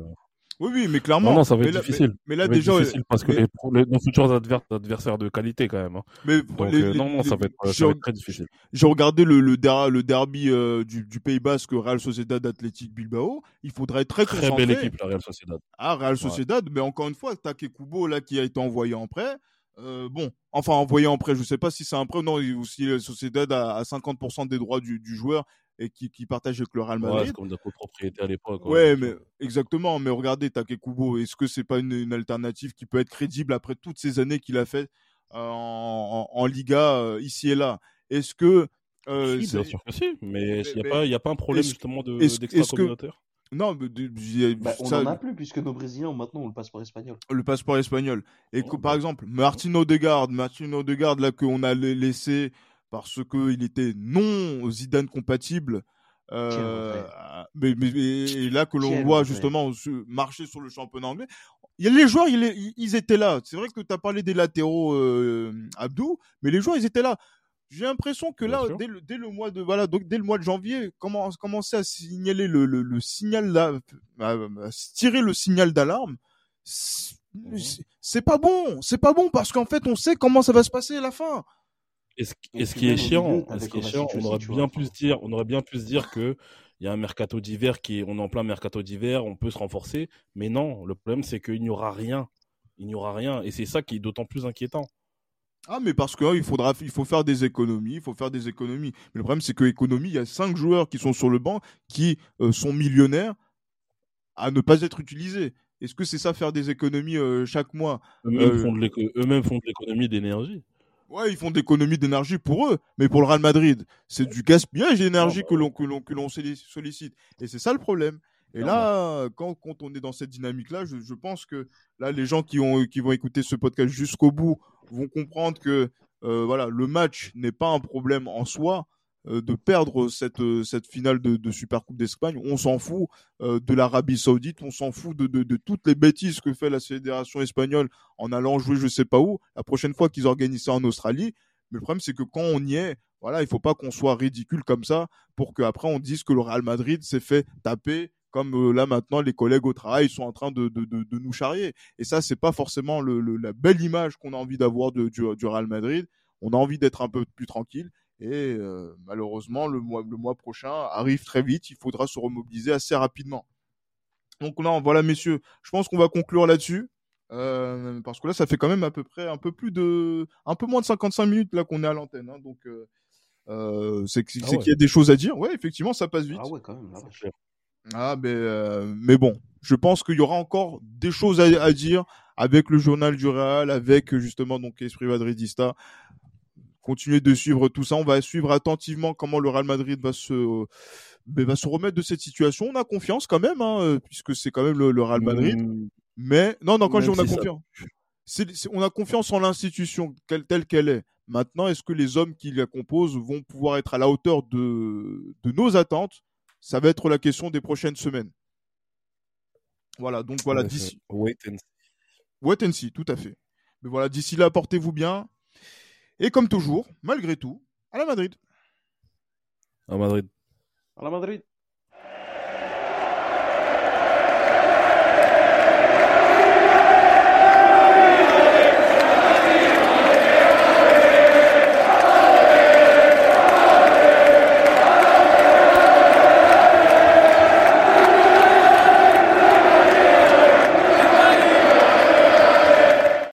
oui, oui, mais clairement. Non, ça va être difficile. Mais, là, déjà. difficile parce que les, nos futurs adversaires de qualité, quand même. Hein. Mais Donc, euh, non, non, ça, va être, ça va être, très difficile. J'ai regardé le, le, le derby euh, du, du, Pays Basque, Real Sociedad Athletic Bilbao. Il faudrait être très Très belle équipe, la Real Sociedad. Ah, Real Sociedad, mais encore une fois, Take Kubo, là, qui a été envoyé en prêt. Euh, bon, enfin envoyé en prêt, je sais pas si c'est un prêt ou non, si la Sociedad a, a 50% des droits du, du joueur et qui, qui partage avec le Real Madrid. Ouais, comme de copropriété à l'époque. Ouais, mais exactement. Mais regardez, Takekubo, est-ce que c'est pas une, une, alternative qui peut être crédible après toutes ces années qu'il a fait euh, en, en, Liga euh, ici et là? Est-ce que euh, bien sûr que si, mais il n'y a, pas, y a pas un problème justement d'extra communautaire non, mais, bah, on n'en a plus puisque nos Brésiliens maintenant ont le passeport espagnol. Le passeport espagnol. Et que, par exemple, Martino Odegaard, Martino Odegaard là qu'on a laissé parce qu'il était non Zidane compatible. Euh, mais, là que l'on voit justement marcher sur le championnat anglais, il y a les joueurs, ils, ils étaient là. C'est vrai que tu as parlé des latéraux euh, Abdou, mais les joueurs, ils étaient là. J'ai l'impression que là, dès le, dès le, mois de voilà, donc dès le mois de janvier, comment commencer à signaler le, le, le signal à, tirer le signal d'alarme. Mhm. C'est pas bon, c'est pas bon parce qu'en fait, on sait comment ça va se passer à la fin. Et ce, qui est chiant, ce qui est chiant, on aurait bien pu se dire, on aurait bien pu se dire que il y a un mercato d'hiver qui est, on est en plein mercato d'hiver, on peut se renforcer, mais non, le problème c'est qu'il n'y aura rien, il n'y aura rien, et c'est ça qui est d'autant plus inquiétant. Ah mais parce que il faudra, il faut faire des économies, il faut faire des économies. Mais le problème c'est que économie, il y a cinq joueurs qui sont sur le banc qui euh, sont millionnaires à ne pas être utilisés. Est-ce que c'est ça faire des économies euh, chaque mois? Eux-mêmes font de l'économie d'énergie. Ouais, ils font d'économies d'énergie pour eux, mais pour le Real Madrid, c'est du gaspillage d'énergie que l'on que l'on que l'on sollicite. Et c'est ça le problème. Et là, quand, quand on est dans cette dynamique-là, je, je, pense que là, les gens qui ont qui vont écouter ce podcast jusqu'au bout vont comprendre que euh, voilà, le match n'est pas un problème en soi. Euh, de perdre cette, euh, cette finale de, de Super Coupe d'Espagne. On s'en fout euh, de l'Arabie Saoudite, on s'en fout de, toutes les bêtises que fait la fédération espagnole en allant jouer je sais pas où. La prochaine fois qu'ils organisent ça en Australie, mais le problème c'est que quand on y est, Voilà, il faut pas qu'on soit ridicule comme ça pour qu'après on dise que le Real Madrid s'est fait taper comme là maintenant les collègues au travail sont en train de, de, nous charrier. Et ça, c'est pas forcément la belle image qu'on a envie d'avoir du Real Madrid. On a envie d'être un peu plus tranquille. Et euh, malheureusement, le mois, le mois prochain arrive très vite. Il faudra se remobiliser assez rapidement. Donc là, voilà, messieurs, je pense qu'on va conclure là-dessus. Euh, parce que là, ça fait quand même à peu près un peu plus de, un peu moins de 55 minutes là qu'on est à l'antenne. Hein, donc, euh, c'est ah qu'il y a des choses à dire. Ouais, effectivement, ça passe vite. Ah ouais, quand même. Ah, mais, euh, mais bon, je pense qu'il y aura encore des choses à, à, dire avec le journal du Real, avec justement donc Esprit Madridista. Continuez de suivre tout ça. On va suivre attentivement comment le Real Madrid va se ben, va se remettre de cette situation. On a confiance quand même, hein, puisque c'est quand même le, Real Madrid. Mmh. Mais non, non, quand je dis on a confiance, on a confiance en l'institution telle qu'elle est. Maintenant, est-ce que les hommes qui la composent vont pouvoir être à la hauteur de, de nos attentes? Ça va être la question des prochaines semaines. Voilà, donc voilà, d'ici. Wait and see. Wait and see, tout à fait. Mais voilà, d'ici là, portez-vous bien. Et comme toujours, malgré tout, à la Madrid. À Madrid. À la Madrid.